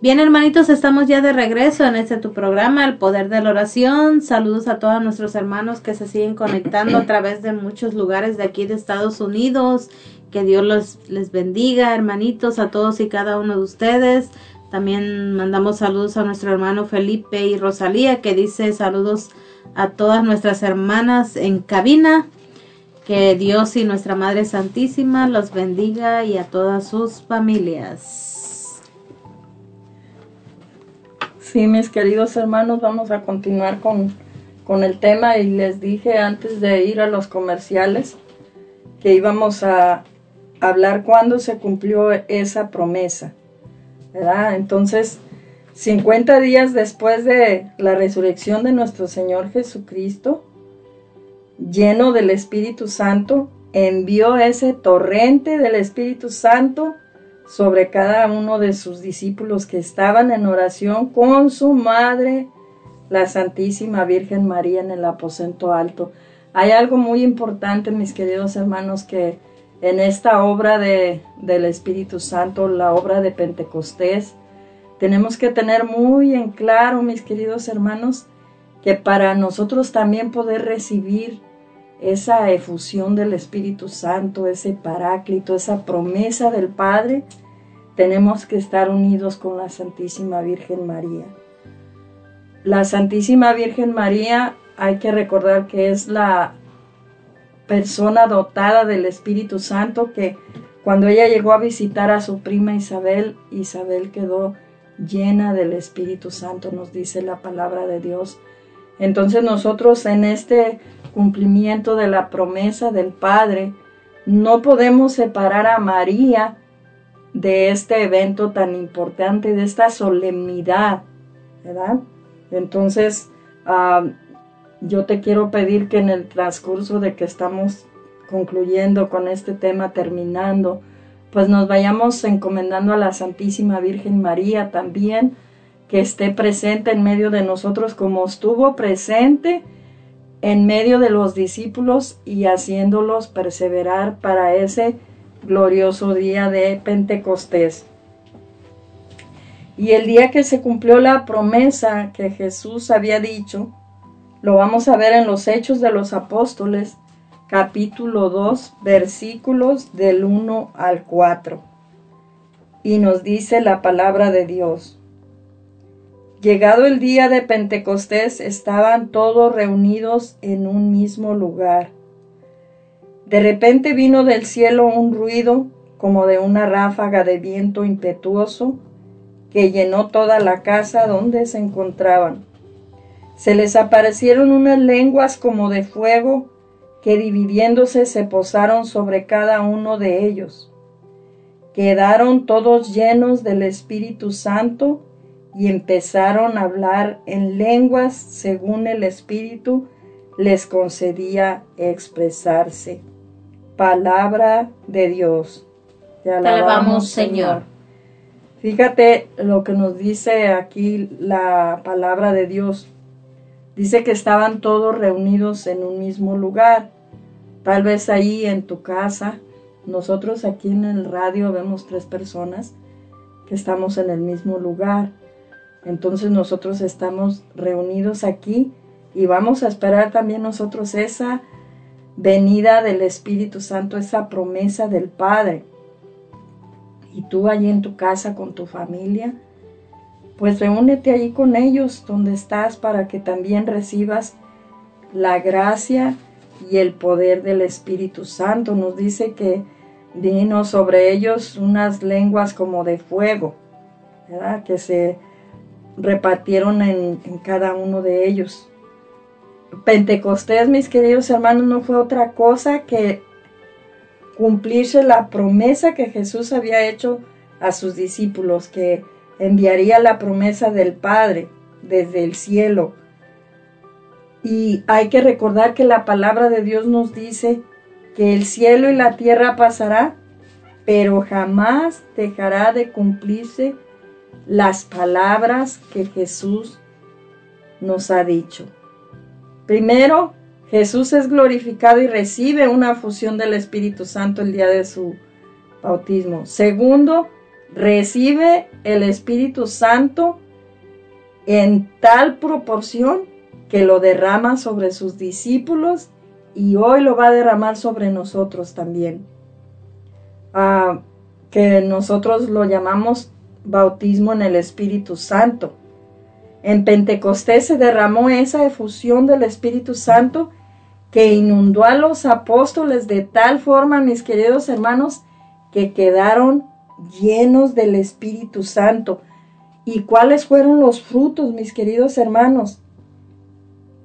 Bien, hermanitos, estamos ya de regreso en este tu programa, El Poder de la Oración. Saludos a todos nuestros hermanos que se siguen conectando a través de muchos lugares de aquí de Estados Unidos. Que Dios los, les bendiga, hermanitos, a todos y cada uno de ustedes. También mandamos saludos a nuestro hermano Felipe y Rosalía, que dice saludos a todas nuestras hermanas en cabina. Que Dios y nuestra Madre Santísima los bendiga y a todas sus familias. Sí, mis queridos hermanos, vamos a continuar con, con el tema y les dije antes de ir a los comerciales que íbamos a hablar cuándo se cumplió esa promesa, Entonces, 50 días después de la resurrección de nuestro Señor Jesucristo, lleno del Espíritu Santo, envió ese torrente del Espíritu Santo sobre cada uno de sus discípulos que estaban en oración con su madre, la Santísima Virgen María, en el aposento alto. Hay algo muy importante, mis queridos hermanos, que en esta obra de, del Espíritu Santo, la obra de Pentecostés, tenemos que tener muy en claro, mis queridos hermanos, que para nosotros también poder recibir esa efusión del Espíritu Santo, ese paráclito, esa promesa del Padre, tenemos que estar unidos con la Santísima Virgen María. La Santísima Virgen María hay que recordar que es la persona dotada del Espíritu Santo que cuando ella llegó a visitar a su prima Isabel, Isabel quedó llena del Espíritu Santo, nos dice la palabra de Dios. Entonces nosotros en este cumplimiento de la promesa del Padre, no podemos separar a María de este evento tan importante, de esta solemnidad, ¿verdad? Entonces, ah, yo te quiero pedir que en el transcurso de que estamos concluyendo con este tema, terminando, pues nos vayamos encomendando a la Santísima Virgen María también, que esté presente en medio de nosotros como estuvo presente en medio de los discípulos y haciéndolos perseverar para ese glorioso día de Pentecostés. Y el día que se cumplió la promesa que Jesús había dicho, lo vamos a ver en los Hechos de los Apóstoles, capítulo 2, versículos del 1 al 4. Y nos dice la palabra de Dios. Llegado el día de Pentecostés, estaban todos reunidos en un mismo lugar. De repente vino del cielo un ruido como de una ráfaga de viento impetuoso que llenó toda la casa donde se encontraban. Se les aparecieron unas lenguas como de fuego que dividiéndose se posaron sobre cada uno de ellos. Quedaron todos llenos del Espíritu Santo y empezaron a hablar en lenguas según el Espíritu les concedía expresarse. Palabra de Dios. Te alabamos, Señor. Fíjate lo que nos dice aquí la palabra de Dios. Dice que estaban todos reunidos en un mismo lugar. Tal vez ahí en tu casa. Nosotros aquí en el radio vemos tres personas que estamos en el mismo lugar. Entonces nosotros estamos reunidos aquí y vamos a esperar también nosotros esa venida del Espíritu Santo, esa promesa del Padre y tú allí en tu casa con tu familia, pues reúnete allí con ellos donde estás para que también recibas la gracia y el poder del Espíritu Santo. Nos dice que vino sobre ellos unas lenguas como de fuego, ¿verdad? que se repartieron en, en cada uno de ellos. Pentecostés, mis queridos hermanos, no fue otra cosa que cumplirse la promesa que Jesús había hecho a sus discípulos, que enviaría la promesa del Padre desde el cielo. Y hay que recordar que la palabra de Dios nos dice que el cielo y la tierra pasará, pero jamás dejará de cumplirse las palabras que Jesús nos ha dicho. Primero, Jesús es glorificado y recibe una fusión del Espíritu Santo el día de su bautismo. Segundo, recibe el Espíritu Santo en tal proporción que lo derrama sobre sus discípulos y hoy lo va a derramar sobre nosotros también. Ah, que nosotros lo llamamos bautismo en el Espíritu Santo. En Pentecostés se derramó esa efusión del Espíritu Santo que inundó a los apóstoles de tal forma, mis queridos hermanos, que quedaron llenos del Espíritu Santo. ¿Y cuáles fueron los frutos, mis queridos hermanos?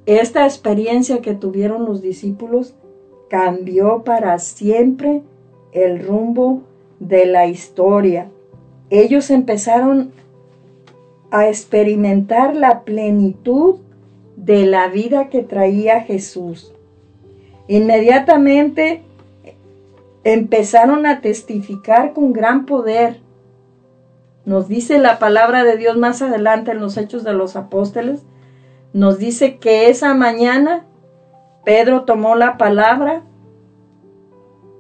Esta experiencia que tuvieron los discípulos cambió para siempre el rumbo de la historia. Ellos empezaron a experimentar la plenitud de la vida que traía Jesús. Inmediatamente empezaron a testificar con gran poder. Nos dice la palabra de Dios más adelante en los Hechos de los Apóstoles, nos dice que esa mañana Pedro tomó la palabra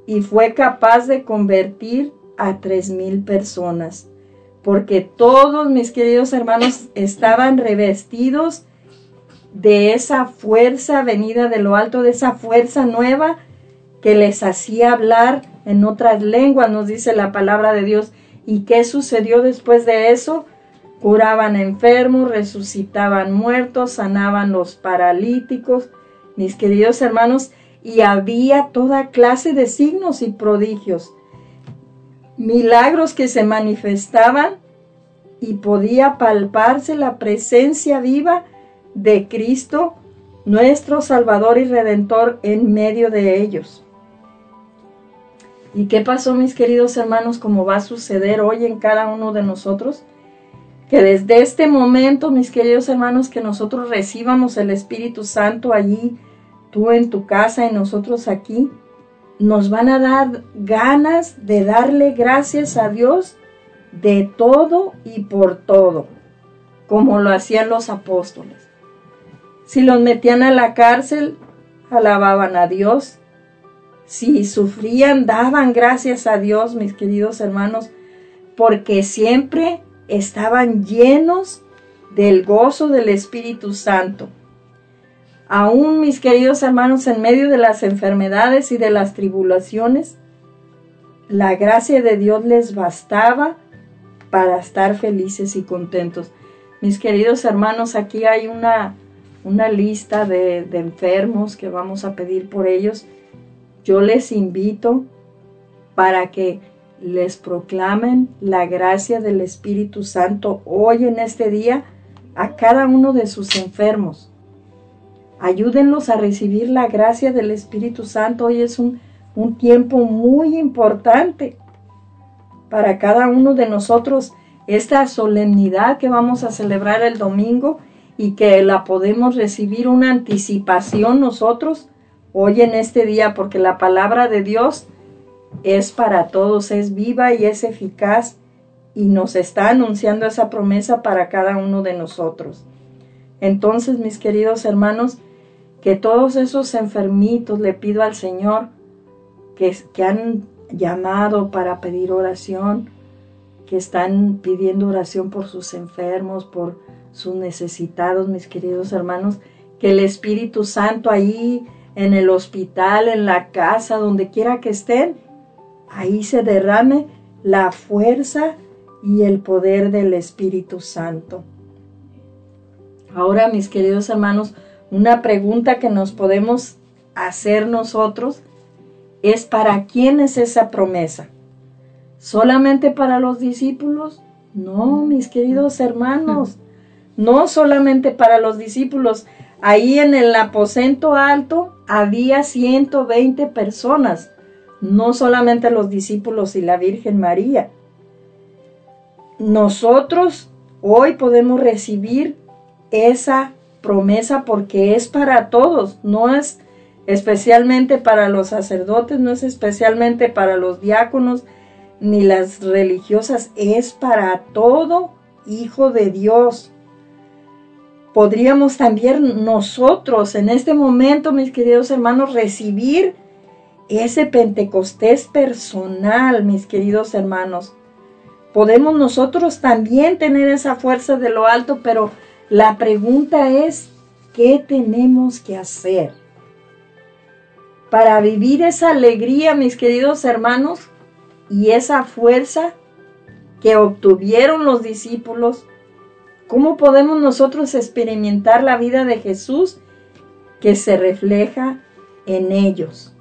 y fue capaz de convertir a tres mil personas, porque todos mis queridos hermanos estaban revestidos de esa fuerza venida de lo alto, de esa fuerza nueva que les hacía hablar en otras lenguas, nos dice la palabra de Dios. ¿Y qué sucedió después de eso? Curaban enfermos, resucitaban muertos, sanaban los paralíticos, mis queridos hermanos, y había toda clase de signos y prodigios, milagros que se manifestaban y podía palparse la presencia viva de Cristo, nuestro Salvador y Redentor, en medio de ellos. ¿Y qué pasó, mis queridos hermanos, como va a suceder hoy en cada uno de nosotros? Que desde este momento, mis queridos hermanos, que nosotros recibamos el Espíritu Santo allí tú en tu casa y nosotros aquí, nos van a dar ganas de darle gracias a Dios de todo y por todo, como lo hacían los apóstoles. Si los metían a la cárcel, alababan a Dios. Si sufrían, daban gracias a Dios, mis queridos hermanos, porque siempre estaban llenos del gozo del Espíritu Santo. Aún mis queridos hermanos, en medio de las enfermedades y de las tribulaciones, la gracia de Dios les bastaba para estar felices y contentos. Mis queridos hermanos, aquí hay una, una lista de, de enfermos que vamos a pedir por ellos. Yo les invito para que les proclamen la gracia del Espíritu Santo hoy en este día a cada uno de sus enfermos. Ayúdenlos a recibir la gracia del Espíritu Santo. Hoy es un, un tiempo muy importante para cada uno de nosotros. Esta solemnidad que vamos a celebrar el domingo y que la podemos recibir una anticipación nosotros hoy en este día, porque la palabra de Dios es para todos, es viva y es eficaz y nos está anunciando esa promesa para cada uno de nosotros. Entonces, mis queridos hermanos, que todos esos enfermitos le pido al Señor que, que han llamado para pedir oración, que están pidiendo oración por sus enfermos, por sus necesitados, mis queridos hermanos, que el Espíritu Santo ahí en el hospital, en la casa, donde quiera que estén, ahí se derrame la fuerza y el poder del Espíritu Santo. Ahora, mis queridos hermanos, una pregunta que nos podemos hacer nosotros es ¿para quién es esa promesa? ¿Solamente para los discípulos? No, mis queridos hermanos, no solamente para los discípulos. Ahí en el aposento alto había 120 personas, no solamente los discípulos y la Virgen María. Nosotros hoy podemos recibir esa promesa porque es para todos, no es especialmente para los sacerdotes, no es especialmente para los diáconos ni las religiosas, es para todo hijo de Dios. Podríamos también nosotros en este momento, mis queridos hermanos, recibir ese Pentecostés personal, mis queridos hermanos. Podemos nosotros también tener esa fuerza de lo alto, pero la pregunta es, ¿qué tenemos que hacer? Para vivir esa alegría, mis queridos hermanos, y esa fuerza que obtuvieron los discípulos, ¿cómo podemos nosotros experimentar la vida de Jesús que se refleja en ellos?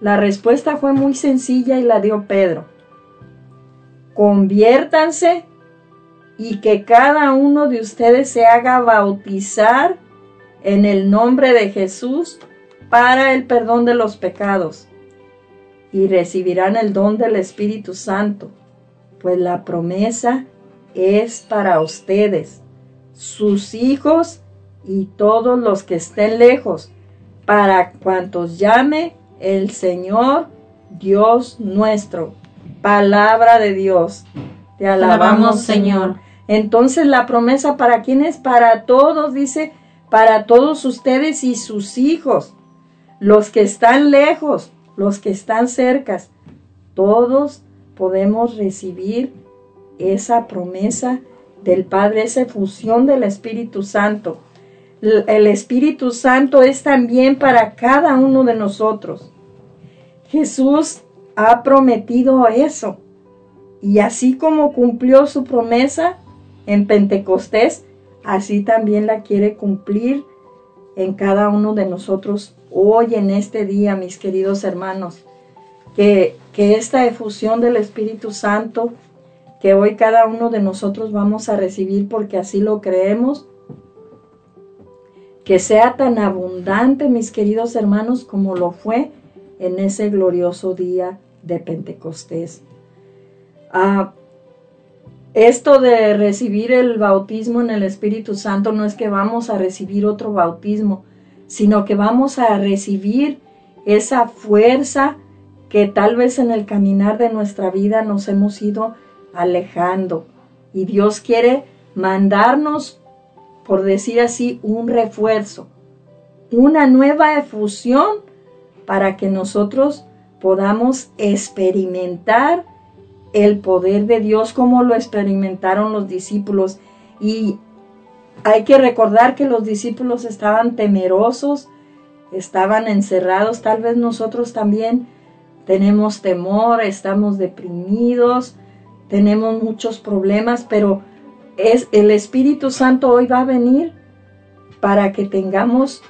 La respuesta fue muy sencilla y la dio Pedro. Conviértanse y que cada uno de ustedes se haga bautizar en el nombre de Jesús para el perdón de los pecados y recibirán el don del Espíritu Santo, pues la promesa es para ustedes, sus hijos y todos los que estén lejos, para cuantos llame el Señor Dios nuestro. Palabra de Dios. Te alabamos, Señor. Entonces la promesa para quién es? Para todos, dice, para todos ustedes y sus hijos, los que están lejos, los que están cercas. Todos podemos recibir esa promesa del Padre, esa fusión del Espíritu Santo. El Espíritu Santo es también para cada uno de nosotros. Jesús ha prometido eso. Y así como cumplió su promesa en Pentecostés, así también la quiere cumplir en cada uno de nosotros hoy, en este día, mis queridos hermanos. Que, que esta efusión del Espíritu Santo, que hoy cada uno de nosotros vamos a recibir porque así lo creemos, que sea tan abundante, mis queridos hermanos, como lo fue en ese glorioso día de Pentecostés. Ah, esto de recibir el bautismo en el Espíritu Santo no es que vamos a recibir otro bautismo, sino que vamos a recibir esa fuerza que tal vez en el caminar de nuestra vida nos hemos ido alejando. Y Dios quiere mandarnos, por decir así, un refuerzo, una nueva efusión para que nosotros podamos experimentar el poder de Dios como lo experimentaron los discípulos. Y hay que recordar que los discípulos estaban temerosos, estaban encerrados, tal vez nosotros también tenemos temor, estamos deprimidos, tenemos muchos problemas, pero es el Espíritu Santo hoy va a venir para que tengamos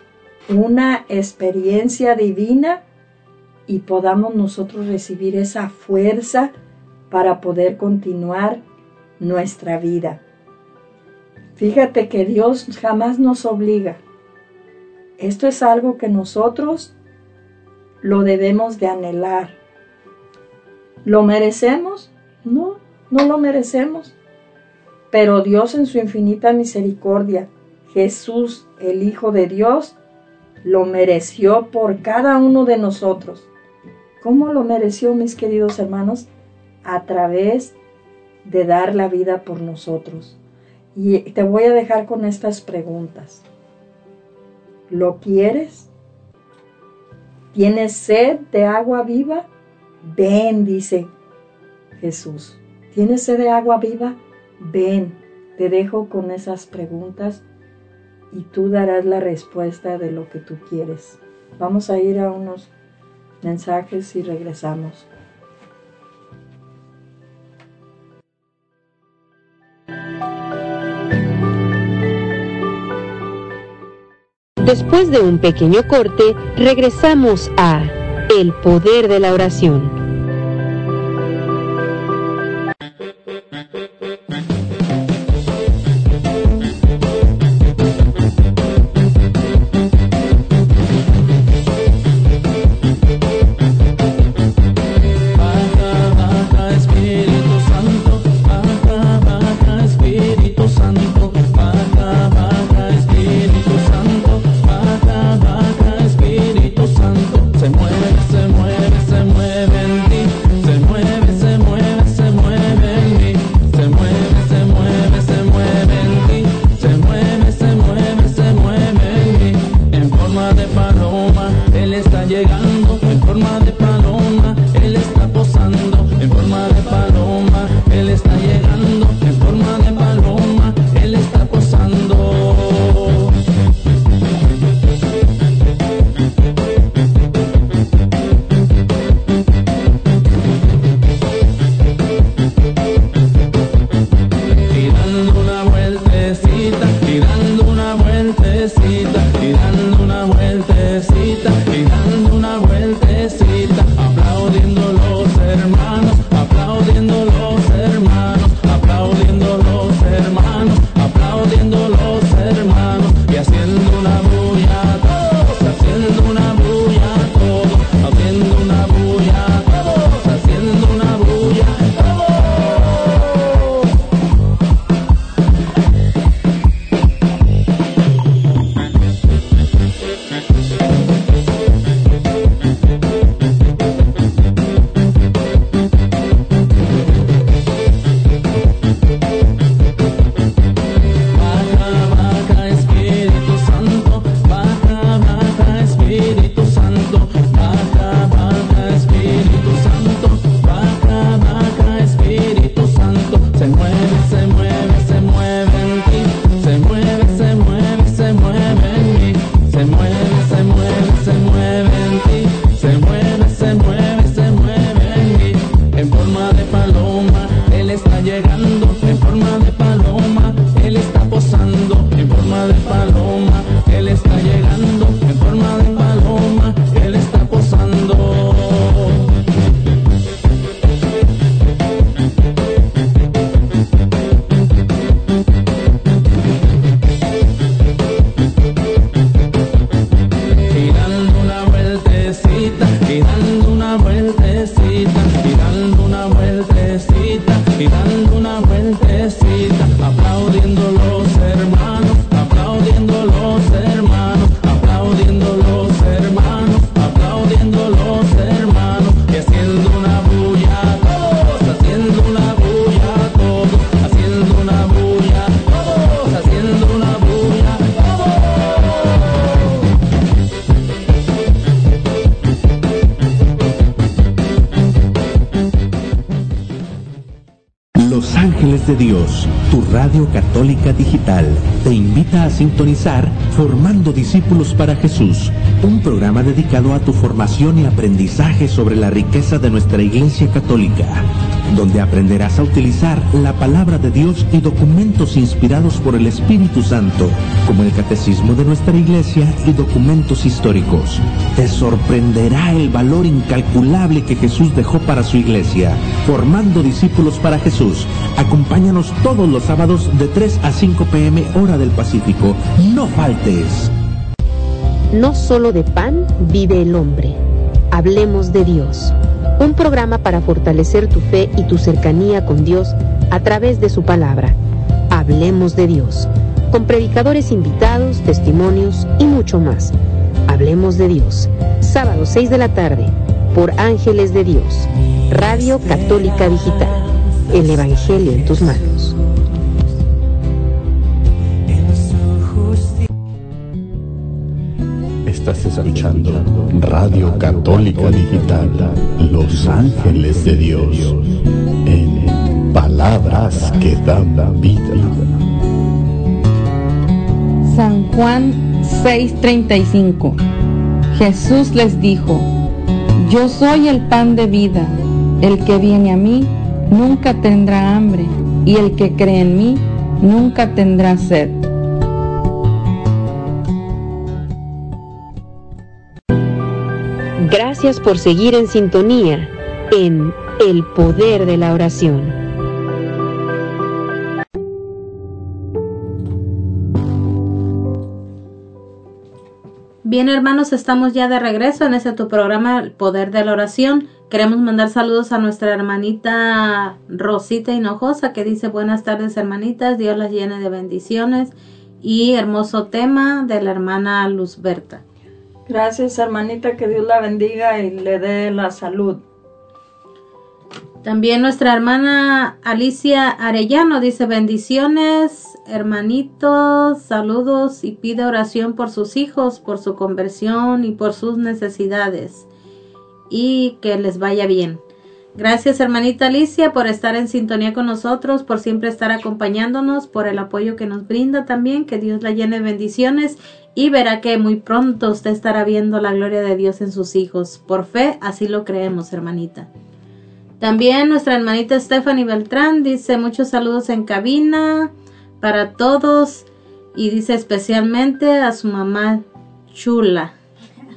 una experiencia divina y podamos nosotros recibir esa fuerza para poder continuar nuestra vida. Fíjate que Dios jamás nos obliga. Esto es algo que nosotros lo debemos de anhelar. ¿Lo merecemos? No, no lo merecemos. Pero Dios en su infinita misericordia, Jesús, el Hijo de Dios, lo mereció por cada uno de nosotros. ¿Cómo lo mereció, mis queridos hermanos? A través de dar la vida por nosotros. Y te voy a dejar con estas preguntas. ¿Lo quieres? ¿Tienes sed de agua viva? Ven, dice Jesús. ¿Tienes sed de agua viva? Ven. Te dejo con esas preguntas y tú darás la respuesta de lo que tú quieres. Vamos a ir a unos mensajes y regresamos. Después de un pequeño corte, regresamos a El Poder de la Oración. Católica digital, te invita a sintonizar Formando Discípulos para Jesús, un programa dedicado a tu formación y aprendizaje sobre la riqueza de nuestra Iglesia Católica, donde aprenderás a utilizar la palabra de Dios y documentos inspirados por el Espíritu Santo, como el Catecismo de nuestra Iglesia y documentos históricos. Te sorprenderá el valor incalculable que Jesús dejó para su Iglesia, formando discípulos para Jesús. Acompáñanos todos los sábados de 3 a 5 pm hora del Pacífico. No faltes. No solo de pan vive el hombre. Hablemos de Dios. Un programa para fortalecer tu fe y tu cercanía con Dios a través de su palabra. Hablemos de Dios. Con predicadores invitados, testimonios y mucho más. Hablemos de Dios. Sábado 6 de la tarde por Ángeles de Dios. Radio Católica Digital. El Evangelio en tus manos. Estás escuchando Radio Católica Digital, Los Ángeles de Dios, en palabras que dan vida. San Juan 6:35 Jesús les dijo, Yo soy el pan de vida, el que viene a mí nunca tendrá hambre, y el que cree en mí nunca tendrá sed. Gracias por seguir en sintonía en El Poder de la Oración. Bien hermanos, estamos ya de regreso en este tu programa El Poder de la Oración. Queremos mandar saludos a nuestra hermanita Rosita Hinojosa que dice buenas tardes hermanitas, Dios las llene de bendiciones y hermoso tema de la hermana Luz Berta. Gracias, hermanita, que Dios la bendiga y le dé la salud. También nuestra hermana Alicia Arellano dice bendiciones, hermanitos, saludos y pide oración por sus hijos, por su conversión y por sus necesidades y que les vaya bien. Gracias hermanita Alicia por estar en sintonía con nosotros, por siempre estar acompañándonos, por el apoyo que nos brinda también, que Dios la llene de bendiciones y verá que muy pronto usted estará viendo la gloria de Dios en sus hijos. Por fe, así lo creemos, hermanita. También nuestra hermanita Stephanie Beltrán dice muchos saludos en cabina para todos y dice especialmente a su mamá chula,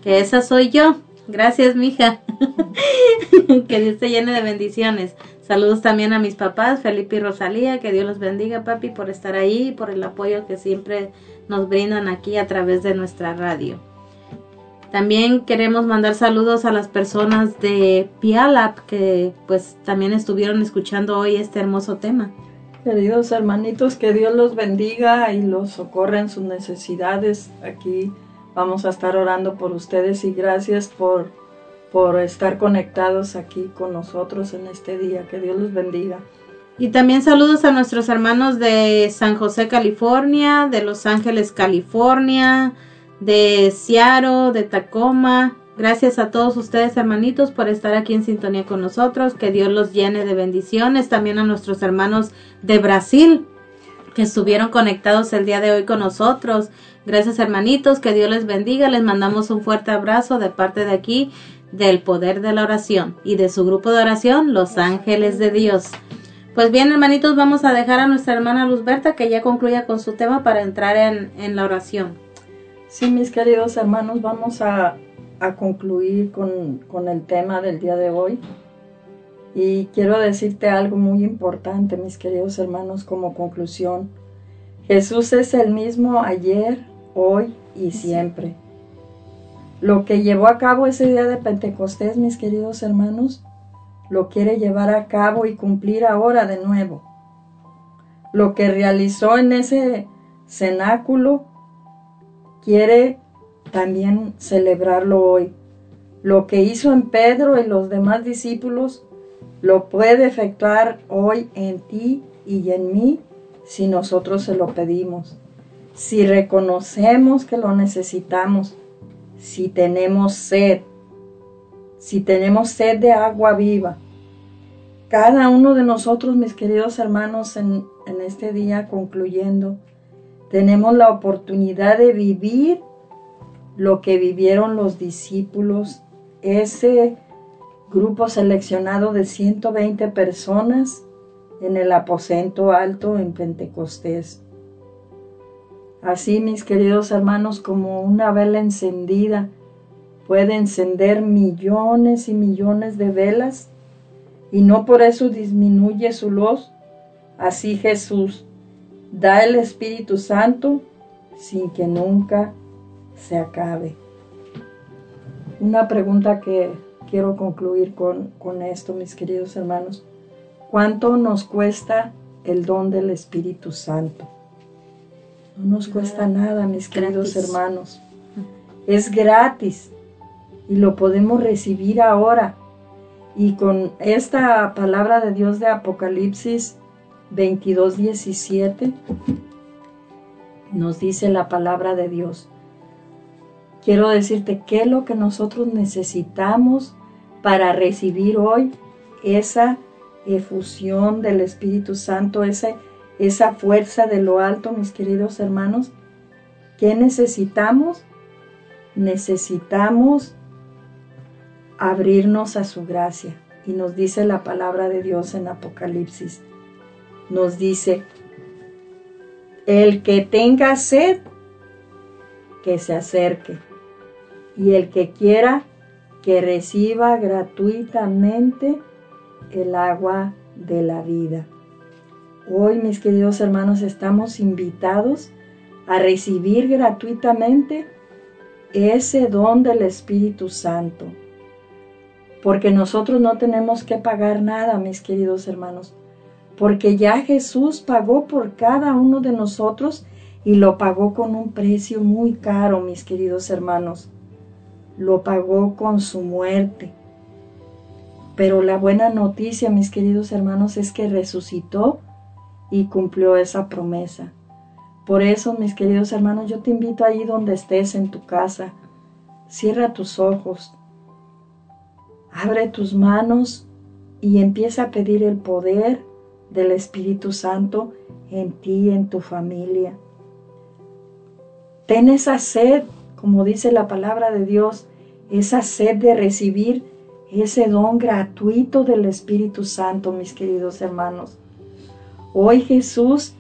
que esa soy yo. Gracias, mija. que Dios te llene de bendiciones. Saludos también a mis papás, Felipe y Rosalía. Que Dios los bendiga, papi, por estar ahí y por el apoyo que siempre nos brindan aquí a través de nuestra radio. También queremos mandar saludos a las personas de Pialap que pues también estuvieron escuchando hoy este hermoso tema. Queridos hermanitos, que Dios los bendiga y los socorra en sus necesidades. Aquí vamos a estar orando por ustedes y gracias por, por estar conectados aquí con nosotros en este día. Que Dios los bendiga. Y también saludos a nuestros hermanos de San José, California, de Los Ángeles, California, de Seattle, de Tacoma. Gracias a todos ustedes, hermanitos, por estar aquí en sintonía con nosotros. Que Dios los llene de bendiciones. También a nuestros hermanos de Brasil, que estuvieron conectados el día de hoy con nosotros. Gracias, hermanitos. Que Dios les bendiga. Les mandamos un fuerte abrazo de parte de aquí, del poder de la oración y de su grupo de oración, Los Ángeles de Dios. Pues bien, hermanitos, vamos a dejar a nuestra hermana Luzberta que ya concluya con su tema para entrar en, en la oración. Sí, mis queridos hermanos, vamos a, a concluir con, con, el tema del día de hoy. Y quiero decirte algo muy importante, mis queridos hermanos, como conclusión. Jesús es el mismo ayer, hoy y siempre. Lo que llevó a cabo ese día de Pentecostés, mis queridos hermanos, lo quiere llevar a cabo y cumplir ahora de nuevo. Lo que realizó en ese cenáculo, quiere también celebrarlo hoy. Lo que hizo en Pedro y los demás discípulos, lo puede efectuar hoy en ti y en mí si nosotros se lo pedimos. Si reconocemos que lo necesitamos, si tenemos sed, si tenemos sed de agua viva, cada uno de nosotros, mis queridos hermanos, en, en este día concluyendo, tenemos la oportunidad de vivir lo que vivieron los discípulos, ese grupo seleccionado de 120 personas en el aposento alto en Pentecostés. Así, mis queridos hermanos, como una vela encendida puede encender millones y millones de velas y no por eso disminuye su luz, así Jesús da el Espíritu Santo sin que nunca se acabe. Una pregunta que quiero concluir con, con esto, mis queridos hermanos. ¿Cuánto nos cuesta el don del Espíritu Santo? No nos cuesta nada, mis queridos hermanos. Es gratis y lo podemos recibir ahora. Y con esta palabra de Dios de Apocalipsis 22, 17, nos dice la palabra de Dios. Quiero decirte qué es lo que nosotros necesitamos para recibir hoy esa efusión del Espíritu Santo, esa, esa fuerza de lo alto, mis queridos hermanos. ¿Qué necesitamos? Necesitamos abrirnos a su gracia. Y nos dice la palabra de Dios en Apocalipsis. Nos dice, el que tenga sed, que se acerque. Y el que quiera, que reciba gratuitamente el agua de la vida. Hoy, mis queridos hermanos, estamos invitados a recibir gratuitamente ese don del Espíritu Santo. Porque nosotros no tenemos que pagar nada, mis queridos hermanos. Porque ya Jesús pagó por cada uno de nosotros y lo pagó con un precio muy caro, mis queridos hermanos. Lo pagó con su muerte. Pero la buena noticia, mis queridos hermanos, es que resucitó y cumplió esa promesa. Por eso, mis queridos hermanos, yo te invito ahí donde estés en tu casa. Cierra tus ojos, abre tus manos y empieza a pedir el poder del Espíritu Santo en ti en tu familia. Ten esa sed, como dice la palabra de Dios, esa sed de recibir ese don gratuito del Espíritu Santo, mis queridos hermanos. Hoy Jesús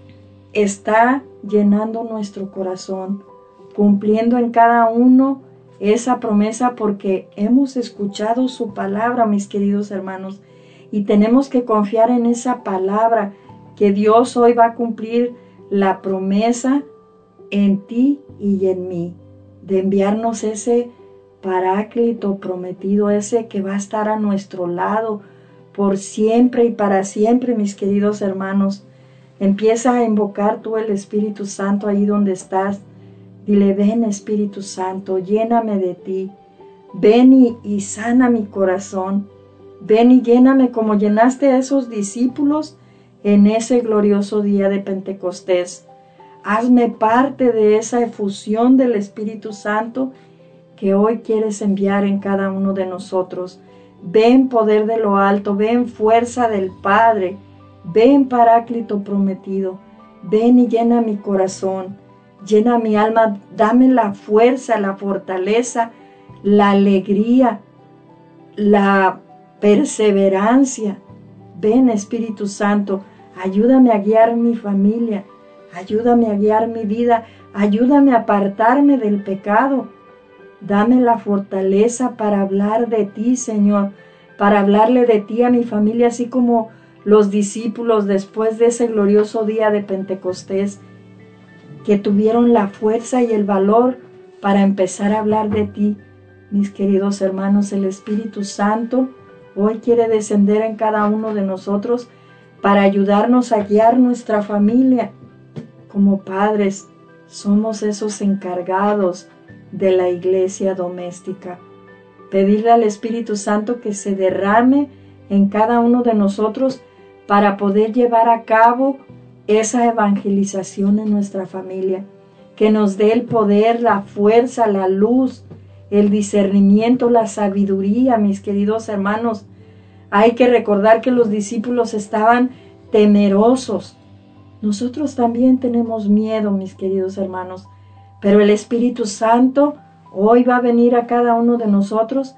está llenando nuestro corazón, cumpliendo en cada uno esa promesa porque hemos escuchado su palabra, mis queridos hermanos, y tenemos que confiar en esa palabra que Dios hoy va a cumplir la promesa en ti y en mí, de enviarnos ese paráclito prometido, ese que va a estar a nuestro lado por siempre y para siempre, mis queridos hermanos. Empieza a invocar tú el Espíritu Santo ahí donde estás. Dile, ven Espíritu Santo, lléname de ti. Ven y, y sana mi corazón. Ven y lléname como llenaste a esos discípulos en ese glorioso día de Pentecostés. Hazme parte de esa efusión del Espíritu Santo que hoy quieres enviar en cada uno de nosotros. Ven poder de lo alto, ven fuerza del Padre, ven paráclito prometido, ven y llena mi corazón, llena mi alma, dame la fuerza, la fortaleza, la alegría, la perseverancia. Ven Espíritu Santo, ayúdame a guiar mi familia, ayúdame a guiar mi vida, ayúdame a apartarme del pecado Dame la fortaleza para hablar de ti, Señor, para hablarle de ti a mi familia, así como los discípulos después de ese glorioso día de Pentecostés, que tuvieron la fuerza y el valor para empezar a hablar de ti. Mis queridos hermanos, el Espíritu Santo hoy quiere descender en cada uno de nosotros para ayudarnos a guiar nuestra familia. Como padres, somos esos encargados de la iglesia doméstica. Pedirle al Espíritu Santo que se derrame en cada uno de nosotros para poder llevar a cabo esa evangelización en nuestra familia, que nos dé el poder, la fuerza, la luz, el discernimiento, la sabiduría, mis queridos hermanos, Hay que recordar que los discípulos estaban temerosos. Nosotros también tenemos miedo, mis queridos hermanos, pero el Espíritu Santo hoy va a venir a cada uno de nosotros,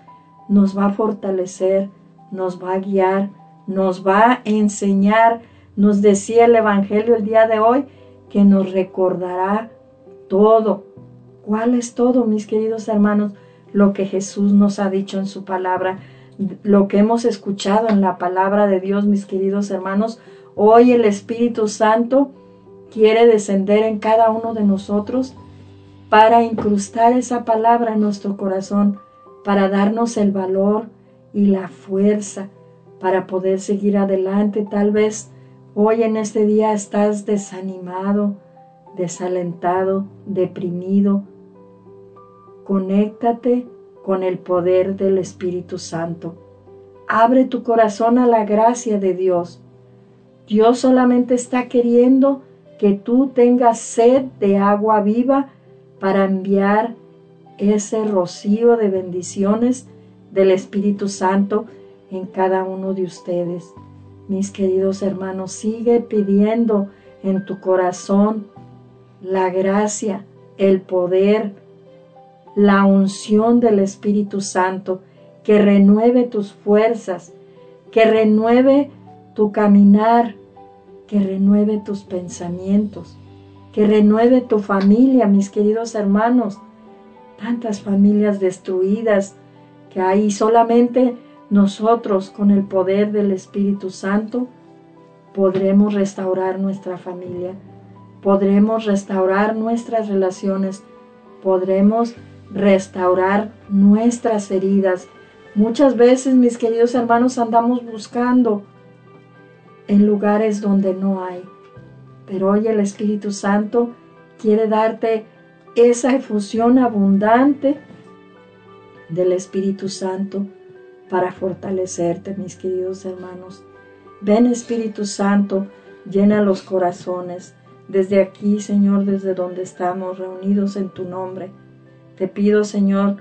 nos va a fortalecer, nos va a guiar, nos va a enseñar. Nos decía el Evangelio el día de hoy que nos recordará todo. ¿Cuál es todo, mis queridos hermanos? Lo que Jesús nos ha dicho en su palabra, lo que hemos escuchado en la palabra de Dios, mis queridos hermanos. Hoy el Espíritu Santo quiere descender en cada uno de nosotros para incrustar esa palabra en nuestro corazón, para darnos el valor y la fuerza para poder seguir adelante. Tal vez hoy en este día estás desanimado, desalentado, deprimido. Conéctate con el poder del Espíritu Santo. Abre tu corazón a la gracia de Dios. Dios solamente está queriendo que tú tengas sed de agua viva para enviar ese rocío de bendiciones del Espíritu Santo en cada uno de ustedes. Mis queridos hermanos, sigue pidiendo en tu corazón la gracia, el poder, la unción del Espíritu Santo que renueve tus fuerzas, que renueve tu caminar, que renueve tus pensamientos, que renueve tu familia, mis queridos hermanos. Tantas familias destruidas que hay solamente nosotros con el poder del Espíritu Santo podremos restaurar nuestra familia, podremos restaurar nuestras relaciones, podremos restaurar nuestras heridas. Muchas veces, mis queridos hermanos, andamos buscando en lugares donde no hay. Pero hoy el Espíritu Santo quiere darte esa efusión abundante del Espíritu Santo para fortalecerte, mis queridos hermanos. Ven Espíritu Santo, llena los corazones. Desde aquí, Señor, desde donde estamos reunidos en tu nombre, te pido, Señor,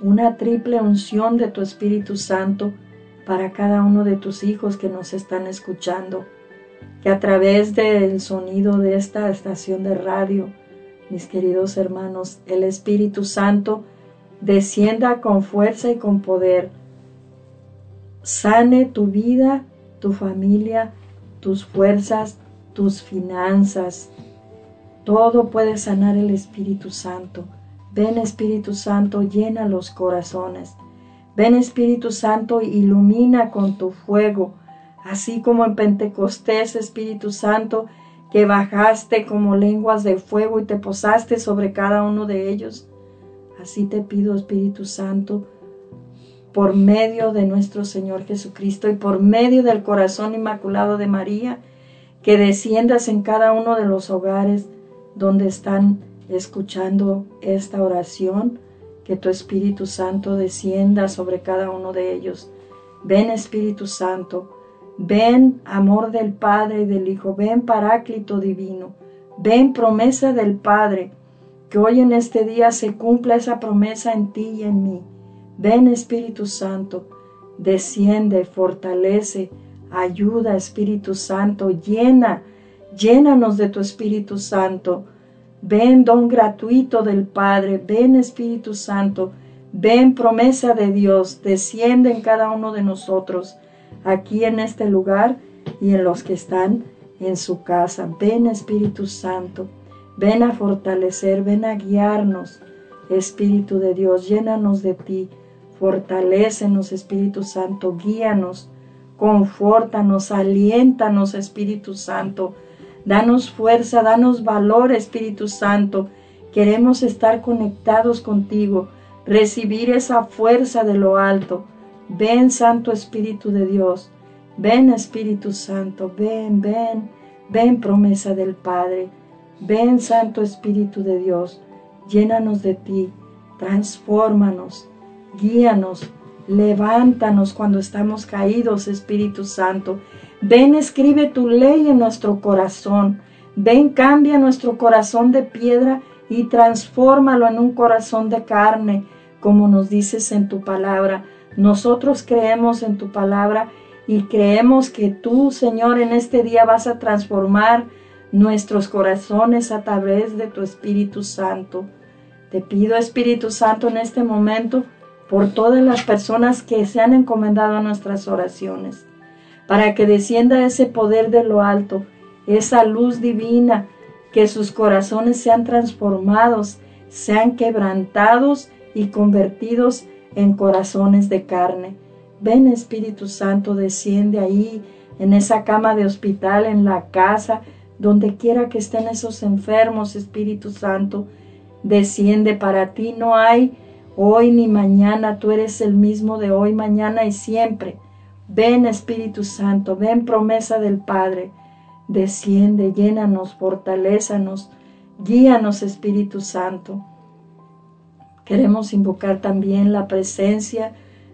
una triple unción de tu Espíritu Santo para cada uno de tus hijos que nos están escuchando que a través del sonido de esta estación de radio, mis queridos hermanos, el Espíritu Santo descienda con fuerza y con poder, sane tu vida, tu familia, tus fuerzas, tus finanzas. Todo puede sanar el Espíritu Santo. Ven Espíritu Santo, llena los corazones. Ven Espíritu Santo, ilumina con tu fuego así como en Pentecostés, Espíritu Santo, que bajaste como lenguas de fuego y te posaste sobre cada uno de ellos. Así te pido, Espíritu Santo, por medio de nuestro Señor Jesucristo y por medio del corazón inmaculado de María, que desciendas en cada uno de los hogares donde están escuchando esta oración, que tu Espíritu Santo descienda sobre cada uno de ellos. Ven Espíritu Santo, Ven amor del Padre y del Hijo, ven Paráclito divino, ven promesa del Padre, que hoy en este día se cumpla esa promesa en ti y en mí. Ven Espíritu Santo, desciende, fortalece, ayuda Espíritu Santo, llena, llénanos de tu Espíritu Santo. Ven don gratuito del Padre, ven Espíritu Santo, ven promesa de Dios, desciende en cada uno de nosotros aquí en este lugar y en los que están en su casa. Ven Espíritu Santo, ven a fortalecer, ven a guiarnos. Espíritu de Dios, llénanos de ti, fortalécenos Espíritu Santo, guíanos, confórtanos, aliéntanos Espíritu Santo, danos fuerza, danos valor Espíritu Santo. Queremos estar conectados contigo, recibir esa fuerza de lo alto Ven Santo Espíritu de Dios, ven Espíritu Santo, ven, ven, ven promesa del Padre, ven Santo Espíritu de Dios, llénanos de ti, transfórmanos, guíanos, levántanos cuando estamos caídos, Espíritu Santo. Ven, escribe tu ley en nuestro corazón. Ven, cambia nuestro corazón de piedra y transfórmalo en un corazón de carne, como nos dices en tu palabra nosotros creemos en tu palabra y creemos que tú, Señor, en este día vas a transformar nuestros corazones a través de tu Espíritu Santo. Te pido, Espíritu Santo, en este momento, por todas las personas que se han encomendado a nuestras oraciones, para que descienda ese poder de lo alto, esa luz divina, que sus corazones sean transformados, sean quebrantados y convertidos en corazones de carne. Ven Espíritu Santo, desciende ahí, en esa cama de hospital, en la casa, donde quiera que estén esos enfermos, Espíritu Santo, desciende para ti. No hay hoy ni mañana, tú eres el mismo de hoy, mañana y siempre. Ven Espíritu Santo, ven promesa del Padre, desciende, llénanos, fortalézanos, guíanos Espíritu Santo. Queremos invocar también la presencia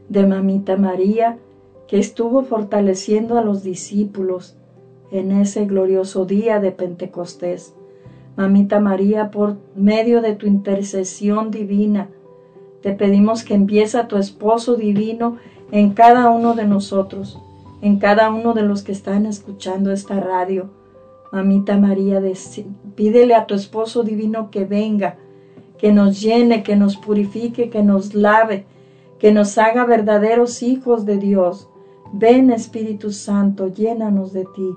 de Mamita María, que estuvo fortaleciendo a los discípulos en ese glorioso día de Pentecostés. Mamita María, por medio de tu intercesión divina, te pedimos que empiece a tu esposo divino en cada uno de nosotros, en cada uno de los que están escuchando esta radio. Mamita María, pídele a tu esposo divino que venga, que nos llene, que nos purifique, que nos lave, que nos haga verdaderos hijos de Dios. Ven Espíritu Santo, llénanos de ti,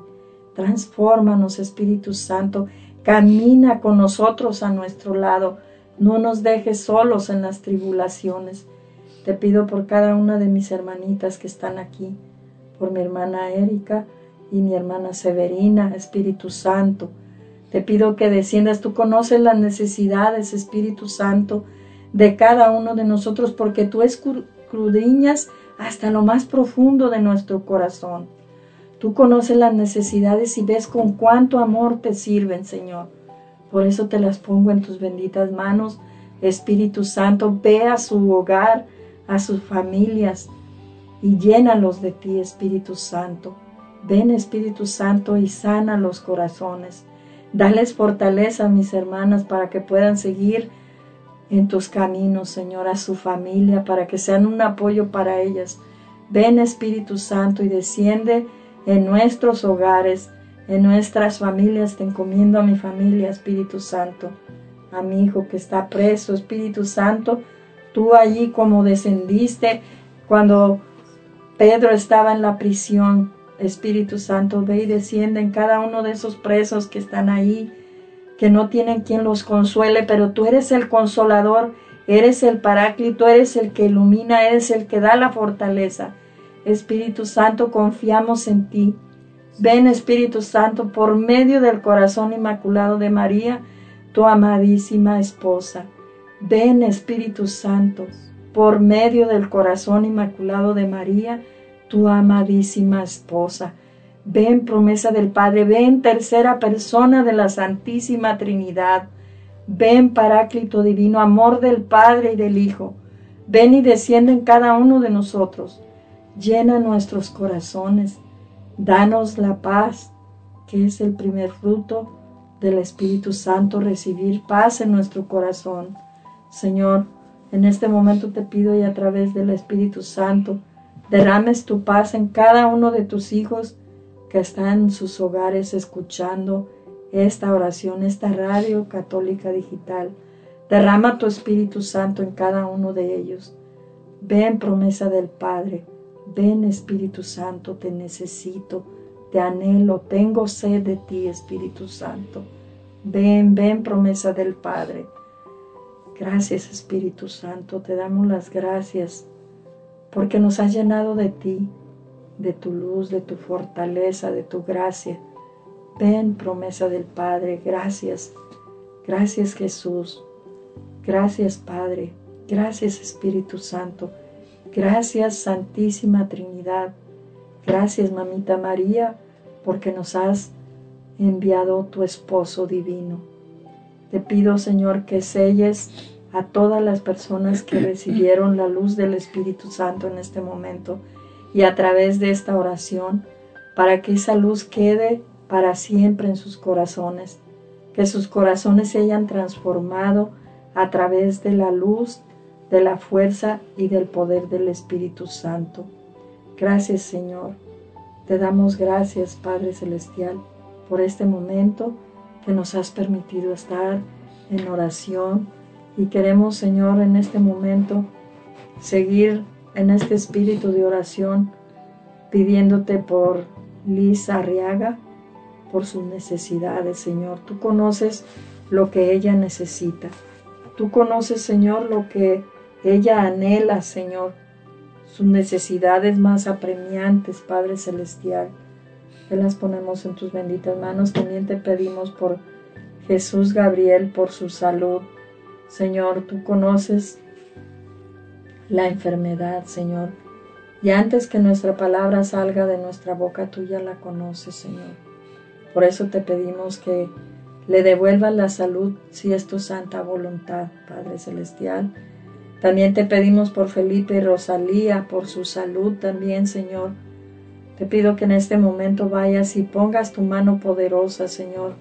transfórmanos Espíritu Santo, camina con nosotros a nuestro lado, no nos dejes solos en las tribulaciones. Te pido por cada una de mis hermanitas que están aquí, por mi hermana Erika y mi hermana Severina, Espíritu Santo, te pido que desciendas, tú conoces las necesidades, Espíritu Santo, de cada uno de nosotros, porque tú escudriñas hasta lo más profundo de nuestro corazón. Tú conoces las necesidades y ves con cuánto amor te sirven, Señor. Por eso te las pongo en tus benditas manos. Espíritu Santo, ve a su hogar, a sus familias y llénalos de ti, Espíritu Santo. Ven, Espíritu Santo, y sana los corazones. Dales fortaleza mis hermanas para que puedan seguir en tus caminos, Señor, a su familia, para que sean un apoyo para ellas. Ven Espíritu Santo y desciende en nuestros hogares, en nuestras familias. Te encomiendo a mi familia, Espíritu Santo, a mi hijo que está preso, Espíritu Santo. Tú allí como descendiste cuando Pedro estaba en la prisión, Espíritu Santo, ve y desciende en cada uno de esos presos que están ahí, que no tienen quien los consuele, pero tú eres el consolador, eres el paráclito, eres el que ilumina, eres el que da la fortaleza. Espíritu Santo, confiamos en ti. Ven Espíritu Santo por medio del corazón inmaculado de María, tu amadísima esposa. Ven Espíritu Santo por medio del corazón inmaculado de María, tu amadísima esposa. Ven promesa del Padre, ven tercera persona de la Santísima Trinidad. Ven Paráclito Divino, amor del Padre y del Hijo. Ven y desciende en cada uno de nosotros. Llena nuestros corazones. Danos la paz, que es el primer fruto del Espíritu Santo, recibir paz en nuestro corazón. Señor, en este momento te pido y a través del Espíritu Santo, derrames tu paz en cada uno de tus hijos que están en sus hogares escuchando esta oración, esta radio católica digital. Derrama tu Espíritu Santo en cada uno de ellos. Ven promesa del Padre. Ven Espíritu Santo, te necesito, te anhelo, tengo sed de ti, Espíritu Santo. Ven, ven promesa del Padre. Gracias Espíritu Santo, te damos las gracias porque nos has llenado de ti, de tu luz, de tu fortaleza, de tu gracia. Ven, promesa del Padre, gracias, gracias Jesús, gracias Padre, gracias Espíritu Santo, gracias Santísima Trinidad, gracias Mamita María, porque nos has enviado tu esposo divino. Te pido, Señor, que selles a todas las personas que recibieron la luz del Espíritu Santo en este momento y a través de esta oración, para que esa luz quede para siempre en sus corazones, que sus corazones se hayan transformado a través de la luz, de la fuerza y del poder del Espíritu Santo. Gracias Señor, Te damos gracias, Padre Celestial, por este momento que nos has permitido estar en oración y queremos, Señor, en este momento seguir en este espíritu de oración pidiéndote por Liz Arriaga, por sus necesidades, Señor. Tú conoces lo que ella necesita. Tú conoces, Señor, lo que ella anhela, Señor. Sus necesidades más apremiantes, Padre Celestial. Te las ponemos en tus benditas manos. También te pedimos por Jesús Gabriel, por su salud. Señor, tú conoces la enfermedad, Señor. Y antes que nuestra palabra salga de nuestra boca, tú ya la conoces, Señor. Por eso te pedimos que le devuelvas la salud si es tu santa voluntad, Padre Celestial. También te pedimos por Felipe y Rosalía, por su salud también, Señor. Te pido que en este momento vayas y pongas tu mano poderosa, Señor,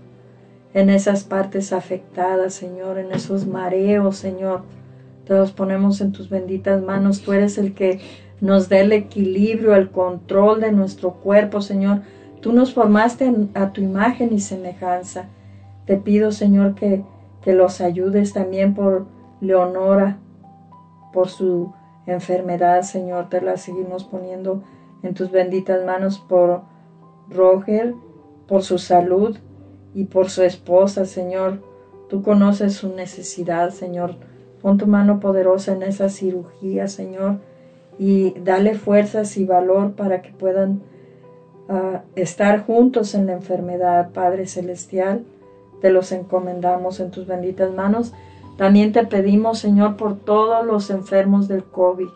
en esas partes afectadas, Señor, en esos mareos, Señor. Te los ponemos en tus benditas manos. Tú eres el que nos dé el equilibrio, el control de nuestro cuerpo, Señor. Tú nos formaste a tu imagen y semejanza. Te pido, Señor, que, que los ayudes también por Leonora, por su enfermedad, Señor. Te la seguimos poniendo en tus benditas manos por Roger, por su salud y por su esposa, Señor. Tú conoces su necesidad, Señor. Pon tu mano poderosa en esa cirugía, Señor, y dale fuerzas y valor para que puedan ah, estar juntos en la enfermedad, Padre Celestial. Te los encomendamos en tus benditas manos. También te pedimos, Señor, por todos los enfermos del COVID,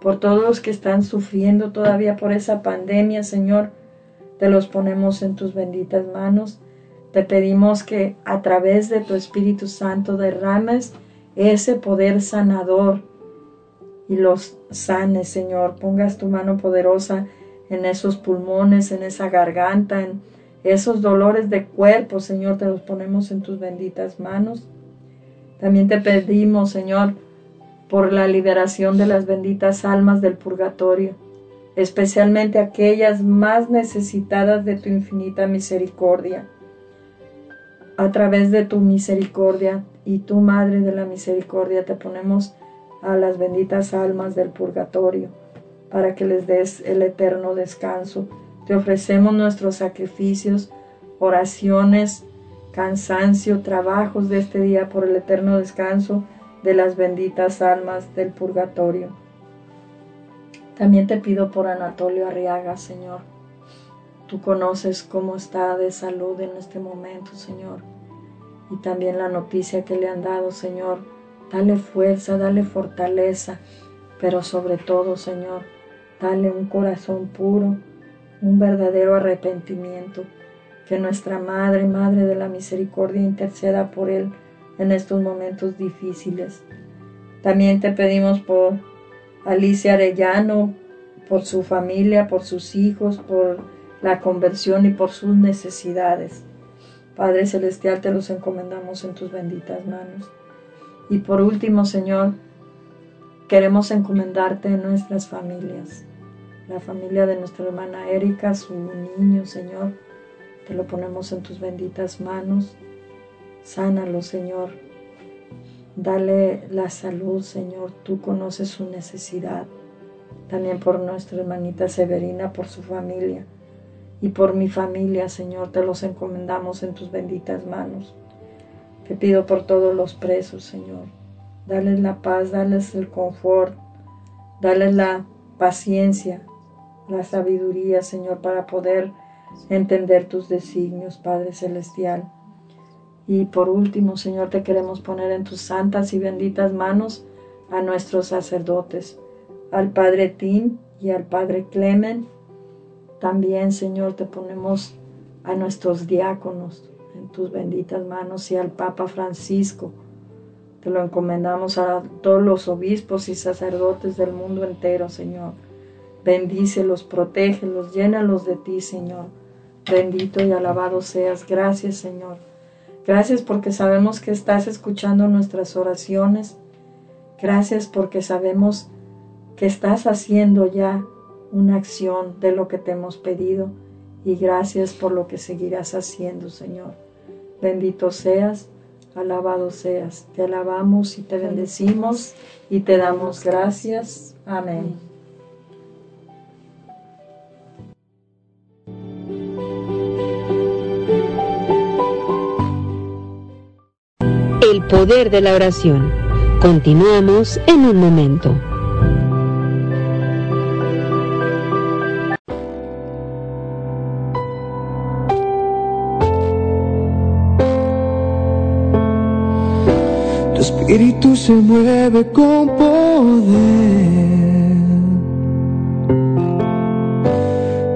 por todos los que están sufriendo todavía por esa pandemia, Señor. Te los ponemos en tus benditas manos. Te pedimos que a través de tu Espíritu Santo derrames ese poder sanador y los sanes, Señor. Pongas tu mano poderosa en esos pulmones, en esa garganta, en esos dolores de cuerpo, Señor, te los ponemos en tus benditas manos. También te pedimos, Señor, por la liberación de las benditas almas del purgatorio, especialmente aquellas más necesitadas de tu infinita misericordia a través de tu misericordia y tu Madre de la Misericordia te ponemos a las benditas almas del purgatorio para que les des el eterno descanso. Te ofrecemos nuestros sacrificios, oraciones, cansancio, trabajos de este día por el eterno descanso de las benditas almas del purgatorio. También te pido por Anatolio Arriaga, Señor Tú conoces cómo está de salud en este momento, Señor. Y también la noticia que le han dado, Señor. Dale fuerza, dale fortaleza, pero sobre todo, Señor, dale un corazón puro, un verdadero arrepentimiento. Que nuestra Madre, Madre de la Misericordia, interceda por Él en estos momentos difíciles. También te pedimos por Alicia Arellano, por su familia, por sus hijos, por la conversión y por sus necesidades. Padre Celestial, te los encomendamos en tus benditas manos. Y por último, Señor, queremos encomendarte en nuestras familias. La familia de nuestra hermana Erika, su niño, Señor, te lo ponemos en tus benditas manos. Sánalo, Señor. Dale la salud, Señor. Tú conoces su necesidad. También por nuestra hermanita Severina, por su familia y por mi familia, Señor, te los encomendamos en tus benditas manos. Te pido por todos los presos, Señor. Dales la paz, dales el confort, dales la paciencia, la sabiduría, Señor, para poder entender tus designios, Padre Celestial. Y por último, Señor, te queremos poner en tus santas y benditas manos a nuestros sacerdotes, al Padre Tim y al Padre Clemen, también, Señor, te ponemos a nuestros diáconos en tus benditas manos y al Papa Francisco. Te lo encomendamos a todos los obispos y sacerdotes del mundo entero, Señor. Bendícelos, protégelos, llénalos de ti, Señor. Bendito y alabado seas. Gracias, Señor. Gracias porque sabemos que estás escuchando nuestras oraciones. Gracias porque sabemos que estás haciendo ya una acción de lo que te hemos pedido y gracias por lo que seguirás haciendo, Señor. Bendito seas, alabado seas. Te alabamos y te bendecimos y te damos gracias. Amén. El poder de la oración. Continuamos en un momento. Espíritu se mueve con poder.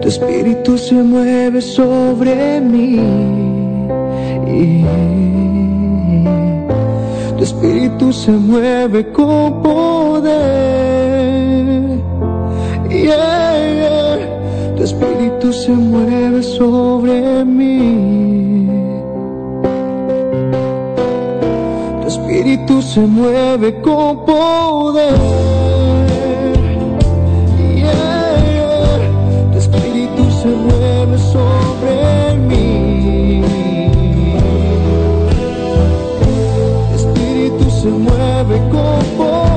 Tu espíritu se mueve sobre mí. Tu espíritu se mueve con poder. Tu espíritu se mueve sobre mí. Espíritu se mueve con poder. Tu espíritu se mueve sobre mí. Tu espíritu se mueve con poder.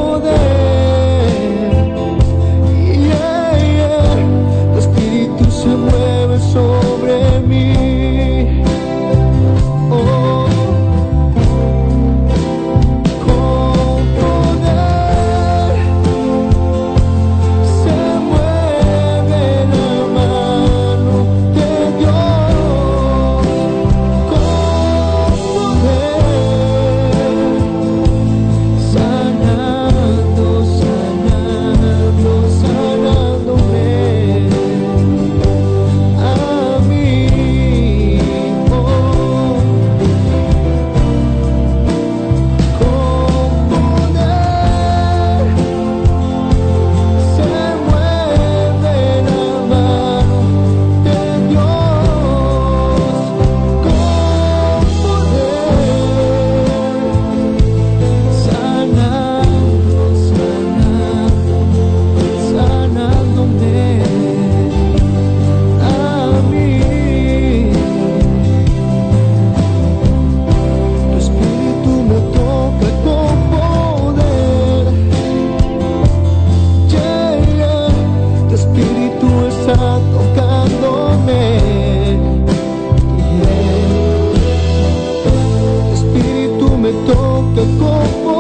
Toca con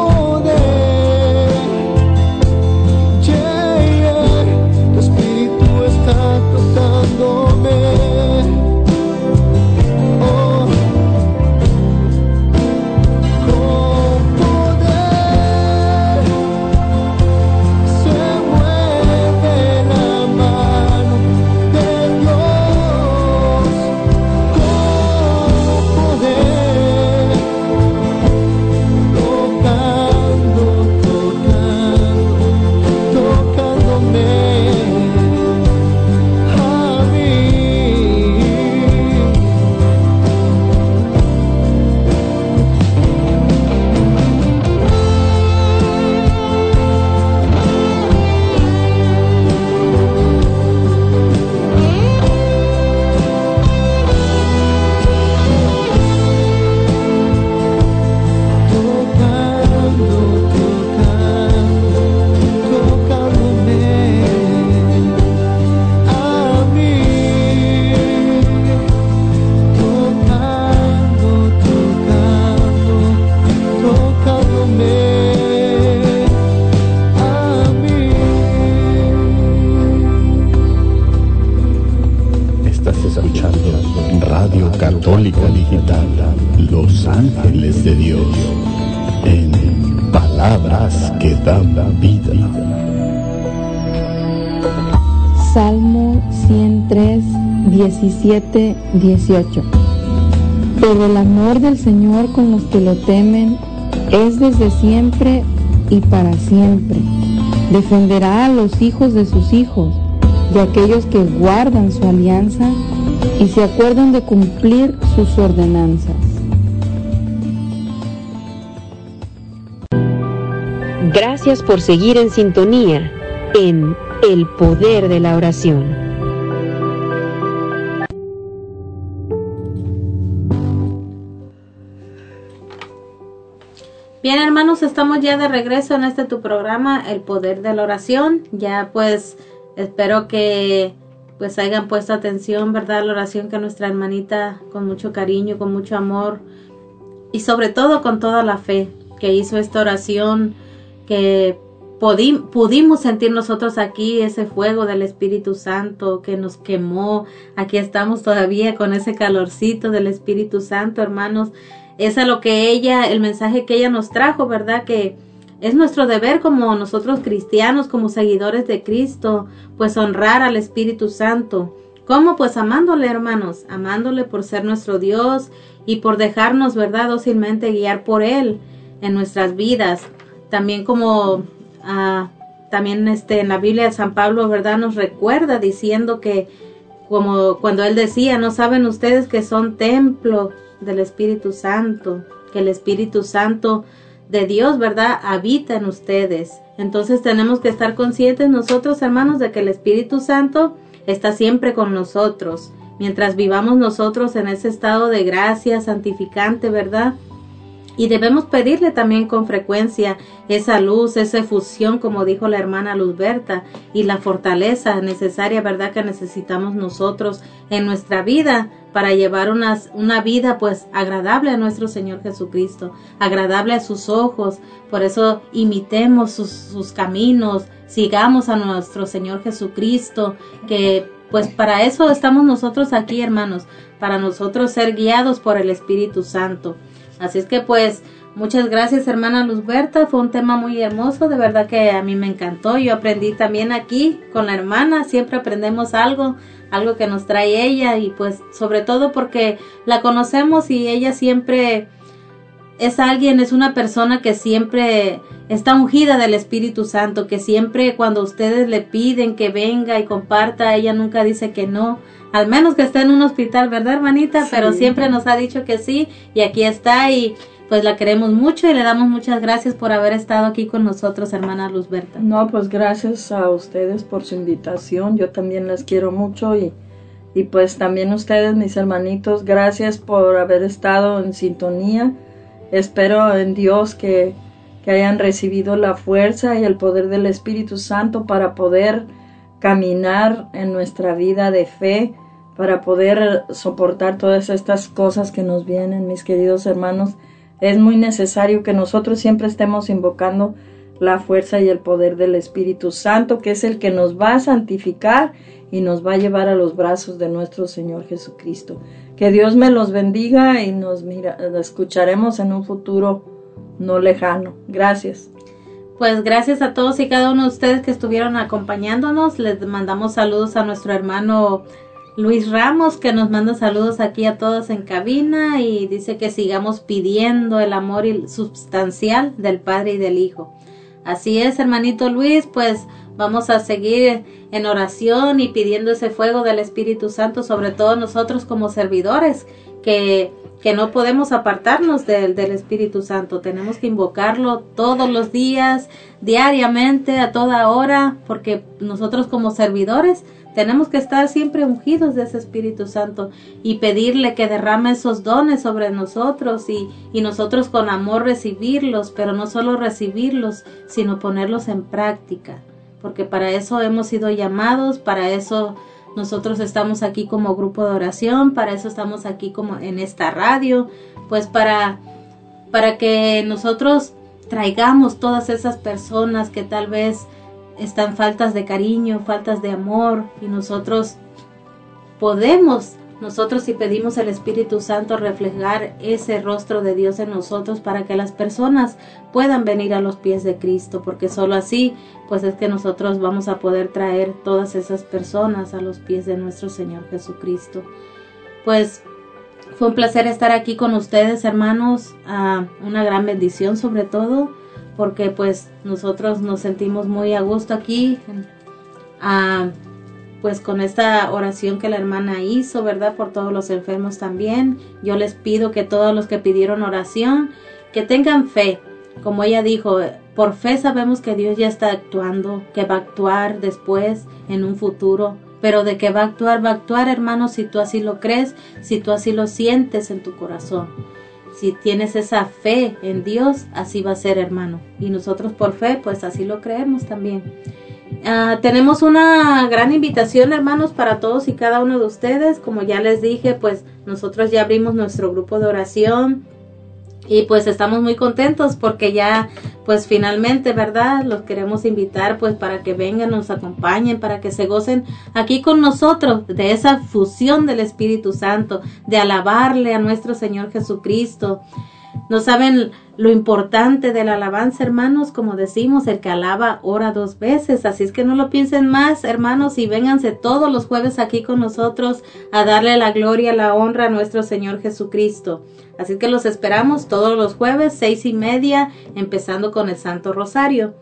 18. Pero el amor del Señor con los que lo temen es desde siempre y para siempre. Defenderá a los hijos de sus hijos, de aquellos que guardan su alianza y se acuerdan de cumplir sus ordenanzas. Gracias por seguir en sintonía en el poder de la oración. Hermanos, estamos ya de regreso en este tu programa, El Poder de la Oración. Ya pues espero que pues hayan puesto atención, ¿verdad? La oración que nuestra hermanita con mucho cariño, con mucho amor y sobre todo con toda la fe que hizo esta oración, que pudimos sentir nosotros aquí ese fuego del Espíritu Santo que nos quemó. Aquí estamos todavía con ese calorcito del Espíritu Santo, hermanos. Es a lo que ella, el mensaje que ella nos trajo, ¿verdad? Que es nuestro deber como nosotros cristianos, como seguidores de Cristo, pues honrar al Espíritu Santo. ¿Cómo? Pues amándole, hermanos, amándole por ser nuestro Dios y por dejarnos, ¿verdad?, dócilmente guiar por Él en nuestras vidas. También como Ah, también este, en la Biblia San Pablo, ¿verdad? Nos recuerda diciendo que como cuando él decía, no saben ustedes que son templo del Espíritu Santo, que el Espíritu Santo de Dios, ¿verdad? Habita en ustedes. Entonces tenemos que estar conscientes nosotros, hermanos, de que el Espíritu Santo está siempre con nosotros. Mientras vivamos nosotros en ese estado de gracia santificante, ¿verdad? Y debemos pedirle también con frecuencia esa luz, esa efusión, como dijo la hermana Luzberta, y la fortaleza necesaria, ¿verdad?, que necesitamos nosotros en nuestra vida para llevar una, vida pues agradable a nuestro Señor Jesucristo, agradable a sus ojos. Por eso imitemos sus, sus caminos, sigamos a nuestro Señor Jesucristo, que pues para eso estamos nosotros aquí, hermanos, para nosotros ser guiados por el Espíritu Santo. Así es que pues muchas gracias hermana Luzberta, fue un tema muy hermoso, de verdad que a mí me encantó, yo aprendí también aquí con la hermana, siempre aprendemos algo, algo que nos trae ella y pues sobre todo porque la conocemos y ella siempre es alguien, es una persona que siempre está ungida del Espíritu Santo, que siempre cuando ustedes le piden que venga y comparta, ella nunca dice que no al menos que esté en un hospital, ¿verdad, hermanita? Pero siempre nos ha dicho que sí y aquí está y pues la queremos mucho y le damos muchas gracias por haber estado aquí con nosotros, hermana Luzberta. No, pues gracias a ustedes por su invitación. Yo también las quiero mucho y, y pues también ustedes, mis hermanitos, gracias por haber estado en sintonía. Espero en Dios que, que hayan recibido la fuerza y el poder del Espíritu Santo para poder caminar en nuestra vida de fe para poder soportar todas estas cosas que nos vienen, mis queridos hermanos. Es muy necesario que nosotros siempre estemos invocando la fuerza y el poder del Espíritu Santo, que es el que nos va a santificar y nos va a llevar a los brazos de nuestro Señor Jesucristo. Que Dios me los bendiga y nos mira, escucharemos en un futuro no lejano. Gracias. Pues gracias a todos y cada uno de ustedes que estuvieron acompañándonos. Les mandamos saludos a nuestro hermano Luis Ramos que nos manda saludos aquí a todos en cabina y dice que sigamos pidiendo el amor substancial del Padre y del Hijo. Así es, hermanito Luis, pues vamos a seguir en oración y pidiendo ese fuego del Espíritu Santo sobre todo nosotros como servidores que que no podemos apartarnos del, del Espíritu Santo, tenemos que invocarlo todos los días, diariamente, a toda hora, porque nosotros como servidores tenemos que estar siempre ungidos de ese Espíritu Santo y pedirle que derrame esos dones sobre nosotros y, y nosotros con amor recibirlos, pero no solo recibirlos, sino ponerlos en práctica, porque para eso hemos sido llamados, para eso nosotros estamos aquí como grupo de oración, para eso estamos aquí como en esta radio, pues para, para que nosotros traigamos todas esas personas que tal vez están faltas de cariño, faltas de amor y nosotros podemos nosotros si pedimos el Espíritu Santo reflejar ese rostro de Dios en nosotros para que las personas puedan venir a los pies de Cristo, porque solo así pues es que nosotros vamos a poder traer todas esas personas a los pies de nuestro Señor Jesucristo. Pues fue un placer estar aquí con ustedes, hermanos, ah, una gran bendición sobre todo, porque pues nosotros nos sentimos muy a gusto aquí. Uh, pues con esta oración que la hermana hizo, ¿verdad? Por todos los enfermos también. Yo les pido que todos los que pidieron oración, que tengan fe. Como ella dijo, por fe sabemos que Dios ya está actuando, que va a actuar después, en un futuro, pero de que va a actuar, va a actuar, hermano, si tú así lo crees, si tú así lo sientes en tu corazón. Si tienes esa fe en Dios, así va a ser, hermano. Y nosotros por fe, pues así lo creemos también. Ah, tenemos una gran invitación, hermanos, para todos y cada uno de ustedes. Como ya les dije, pues nosotros ya abrimos nuestro grupo de oración y pues estamos muy contentos porque ya pues finalmente verdad los queremos invitar pues para que vengan nos acompañen para que se gocen aquí con nosotros de esa fusión del Espíritu Santo de alabarle a nuestro Señor Jesucristo no saben lo importante de la alabanza, hermanos, como decimos, el que alaba ora dos veces, así es que no lo piensen más, hermanos, y vénganse todos los jueves aquí con nosotros a darle la gloria, la honra a nuestro Señor Jesucristo. Así que los esperamos todos los jueves, seis y media, empezando con el Santo Rosario.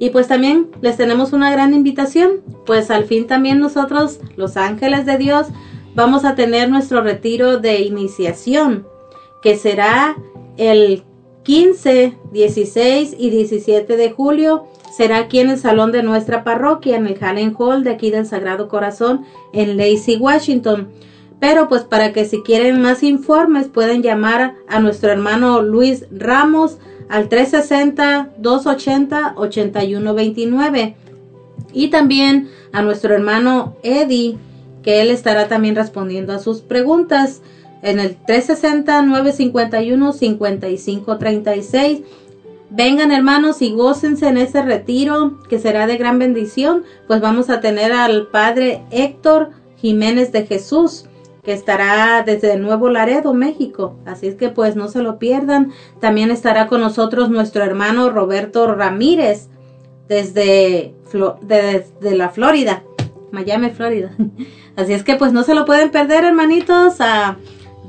Y pues también les tenemos una gran invitación, pues al fin también nosotros, los ángeles de Dios, vamos a tener nuestro retiro de iniciación, que será el 15, 16 y 17 de julio será aquí en el salón de nuestra parroquia, en el Hallen Hall de aquí del Sagrado Corazón, en Lacey, Washington. Pero pues para que si quieren más informes pueden llamar a nuestro hermano Luis Ramos al 360-280-8129. Y también a nuestro hermano Eddie, que él estará también respondiendo a sus preguntas en el 360-951-5536. Vengan hermanos y gócense en ese retiro que será de gran bendición, pues vamos a tener al Padre Héctor Jiménez de Jesús que estará desde Nuevo Laredo, México. Así es que pues no se lo pierdan. También estará con nosotros nuestro hermano Roberto Ramírez desde, desde la Florida, Miami, Florida. Así es que pues no se lo pueden perder, hermanitos.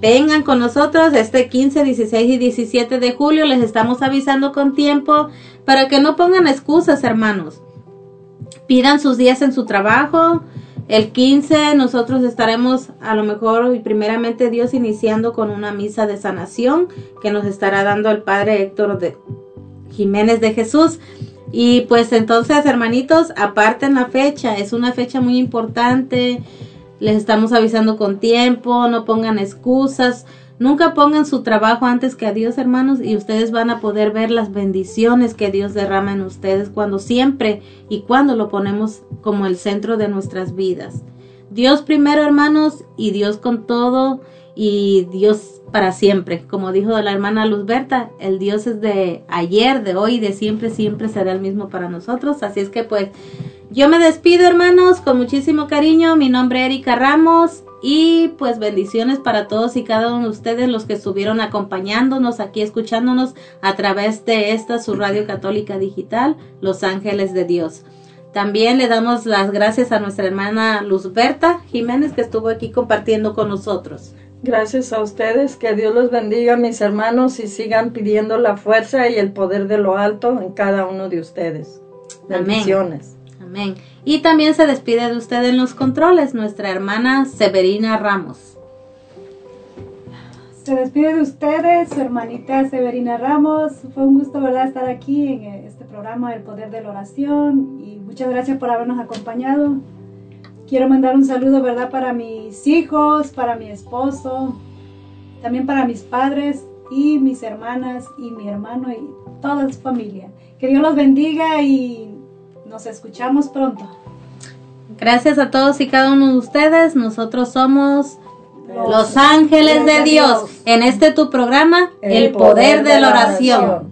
Vengan con nosotros este 15, 16 y 17 de julio. Les estamos avisando con tiempo para que no pongan excusas, hermanos. Pidan sus días en su trabajo. El 15 nosotros estaremos a lo mejor y primeramente Dios iniciando con una misa de sanación que nos estará dando el Padre Héctor de Jiménez de Jesús. Y pues entonces, hermanitos, aparten la fecha. Es una fecha muy importante les estamos avisando con tiempo, no pongan excusas, nunca pongan su trabajo antes que a Dios, hermanos, y ustedes van a poder ver las bendiciones que Dios derrama en ustedes cuando siempre y cuando lo ponemos como el centro de nuestras vidas. Dios primero, hermanos, y Dios con todo, y Dios para siempre. Como dijo la hermana Luzberta, el Dios es de ayer, de hoy, de siempre, siempre será el mismo para nosotros. Así es que pues yo me despido, hermanos, con muchísimo cariño. Mi nombre es Erika Ramos y pues bendiciones para todos y cada uno de ustedes los que estuvieron acompañándonos aquí, escuchándonos a través de esta su radio católica digital, Los Ángeles de Dios. También le damos las gracias a nuestra hermana Luzberta Jiménez que estuvo aquí compartiendo con nosotros. Gracias a ustedes, que Dios los bendiga, mis hermanos, y sigan pidiendo la fuerza y el poder de lo alto en cada uno de ustedes. Bendiciones. Amén. Y también se despide de usted en los controles nuestra hermana Severina Ramos. Se despide de ustedes su hermanita Severina Ramos. Fue un gusto, ¿verdad?, estar aquí en este programa El Poder de la Oración y muchas gracias por habernos acompañado. Quiero mandar un saludo, ¿verdad?, para mis hijos, para mi esposo, también para mis padres y mis hermanas y mi hermano y toda su familia. Que Dios los bendiga y nos escuchamos pronto. Gracias a todos y cada uno de ustedes. Nosotros somos los ángeles de Dios. En este tu programa, El Poder de la Oración.